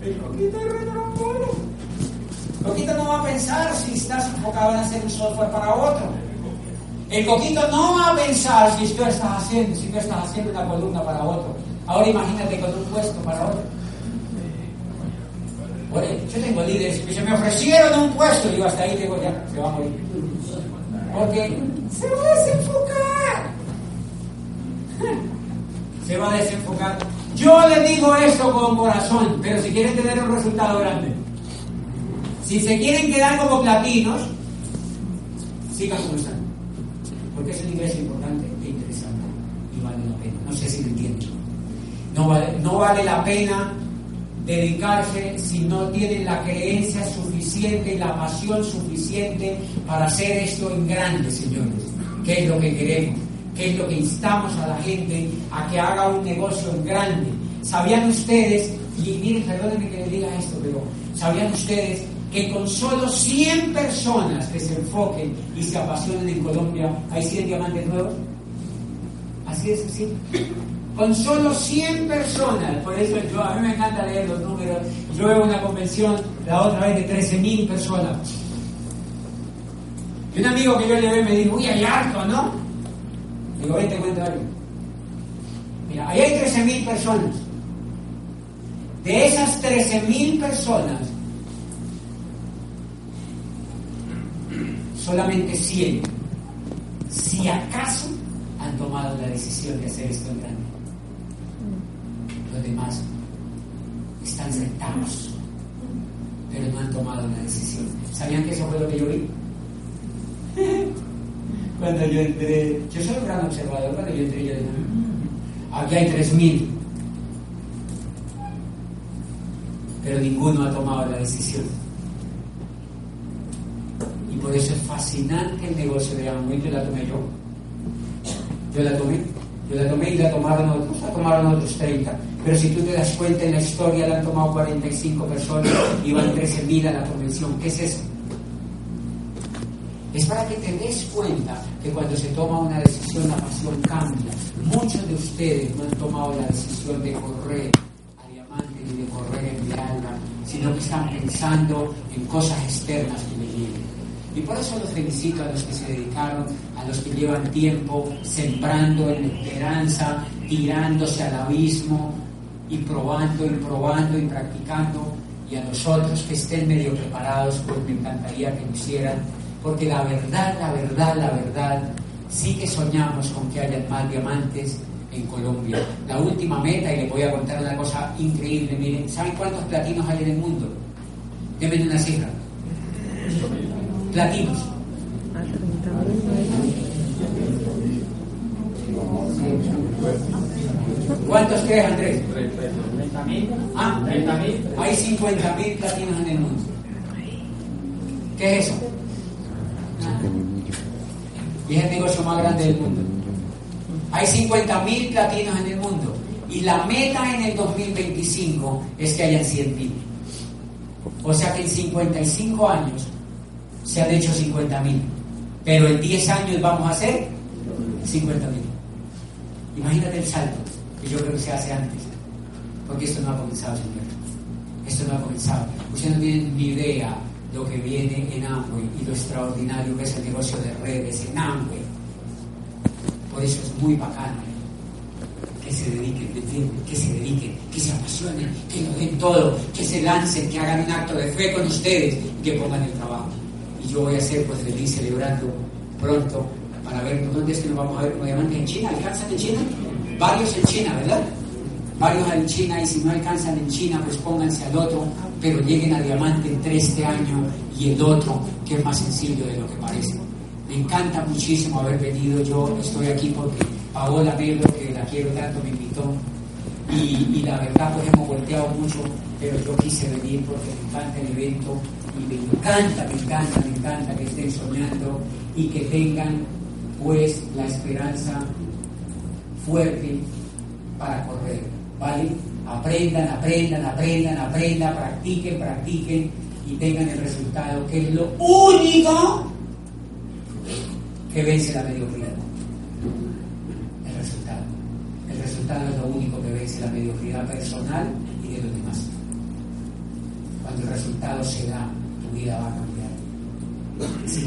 el coquito es retrombolo. Coquito no va a pensar si estás enfocado en hacer un software para otro. El coquito no va a pensar si tú estás haciendo, si tú estás haciendo una columna para otro. Ahora imagínate con un puesto para otro. yo tengo líderes que se me ofrecieron un puesto y digo hasta ahí digo ya, se va a morir. Porque se va a desenfocar. Se va a desenfocar. Yo le digo esto con corazón, pero si quieren tener un resultado grande, si se quieren quedar como platinos, sigan como están. Porque es un ingreso importante e interesante y vale la pena. No sé si lo entienden. No vale, no vale la pena dedicarse si no tienen la creencia suficiente y la pasión suficiente para hacer esto en grande, señores. ¿Qué es lo que queremos? ¿Qué es lo que instamos a la gente a que haga un negocio grande? ¿Sabían ustedes, y miren, perdónenme que les diga esto, pero ¿sabían ustedes que con solo 100 personas que se enfoquen y se apasionen en Colombia, hay 100 diamantes nuevos? Así es, así. Con solo 100 personas, por eso yo, a mí me encanta leer los números. Yo veo una convención la otra vez de 13.000 personas. Y un amigo que yo le veo me dijo, uy, hay harto, ¿no? Digo, vente, cuento algo. Mira, ahí hay 13.000 personas. De esas 13.000 personas, solamente 100, si acaso, han tomado la decisión de hacer esto en grande. Los demás están sentados, pero no han tomado la decisión. ¿Sabían que eso fue lo que yo vi? cuando yo entré, yo soy un gran observador, cuando yo entré yo dije, mm, aquí hay 3.000, pero ninguno ha tomado la decisión. Y por eso es fascinante el negocio de Amway, yo la tomé yo. Yo la tomé, yo la tomé y la tomaron otros, la tomaron otros 30. Pero si tú te das cuenta en la historia la han tomado 45 personas y van 13.000 a la convención. ¿Qué es eso? Es para que te des cuenta que cuando se toma una decisión la pasión cambia. Muchos de ustedes no han tomado la decisión de correr a diamante ni de correr en alma, sino que están pensando en cosas externas que me lleven. Y por eso los felicito a los que se dedicaron, a los que llevan tiempo sembrando en esperanza, tirándose al abismo y probando y probando y practicando. Y a los otros que estén medio preparados, pues me encantaría que lo hicieran porque la verdad, la verdad, la verdad, sí que soñamos con que haya más diamantes en Colombia. La última meta, y les voy a contar una cosa increíble, miren, ¿saben cuántos platinos hay en el mundo? Deben una cifra. Platinos. ¿Cuántos crees, Andrés? 30.000. Ah, 30.000. Hay 50.000 platinos en el mundo. ¿Qué es eso? Y es el negocio más grande del mundo. Hay 50.000 platinos en el mundo. Y la meta en el 2025 es que hayan 100.000. O sea que en 55 años se han hecho 50.000. Pero en 10 años vamos a hacer 50.000. Imagínate el salto, que yo creo que se hace antes. Porque esto no ha comenzado, señor. Esto no ha comenzado.
Ustedes no tienen ni idea lo que viene en Amway y lo extraordinario que es el negocio de redes en Amway. Por eso es muy bacano que se dediquen, que se dediquen, que se apasionen, que lo den todo, que se lancen, que hagan un acto de fe con ustedes y que pongan el trabajo. Y yo voy a ser pues feliz celebrando pronto para ver dónde es que nos vamos a ver como diamantes en China. ¿Alcanzan en China? Varios en China, ¿verdad? Varios en China y si no alcanzan en China pues pónganse al otro, pero lleguen a diamante entre este año y el otro, que es más sencillo de lo que parece. Me encanta muchísimo haber venido. Yo estoy aquí porque Paola Melo, que la quiero tanto, me invitó. Y, la verdad, pues hemos volteado mucho, pero yo quise venir porque me encanta el evento y me encanta, me encanta, me encanta que estén soñando y que tengan pues la esperanza fuerte para correr, ¿vale? Aprendan, aprendan, aprendan, aprendan, practiquen, practiquen y tengan el resultado, que es lo único que vence la mediocridad. El resultado. El resultado es lo único que vence la mediocridad personal y de los demás. Cuando el resultado se da, tu vida va a cambiar. Sí.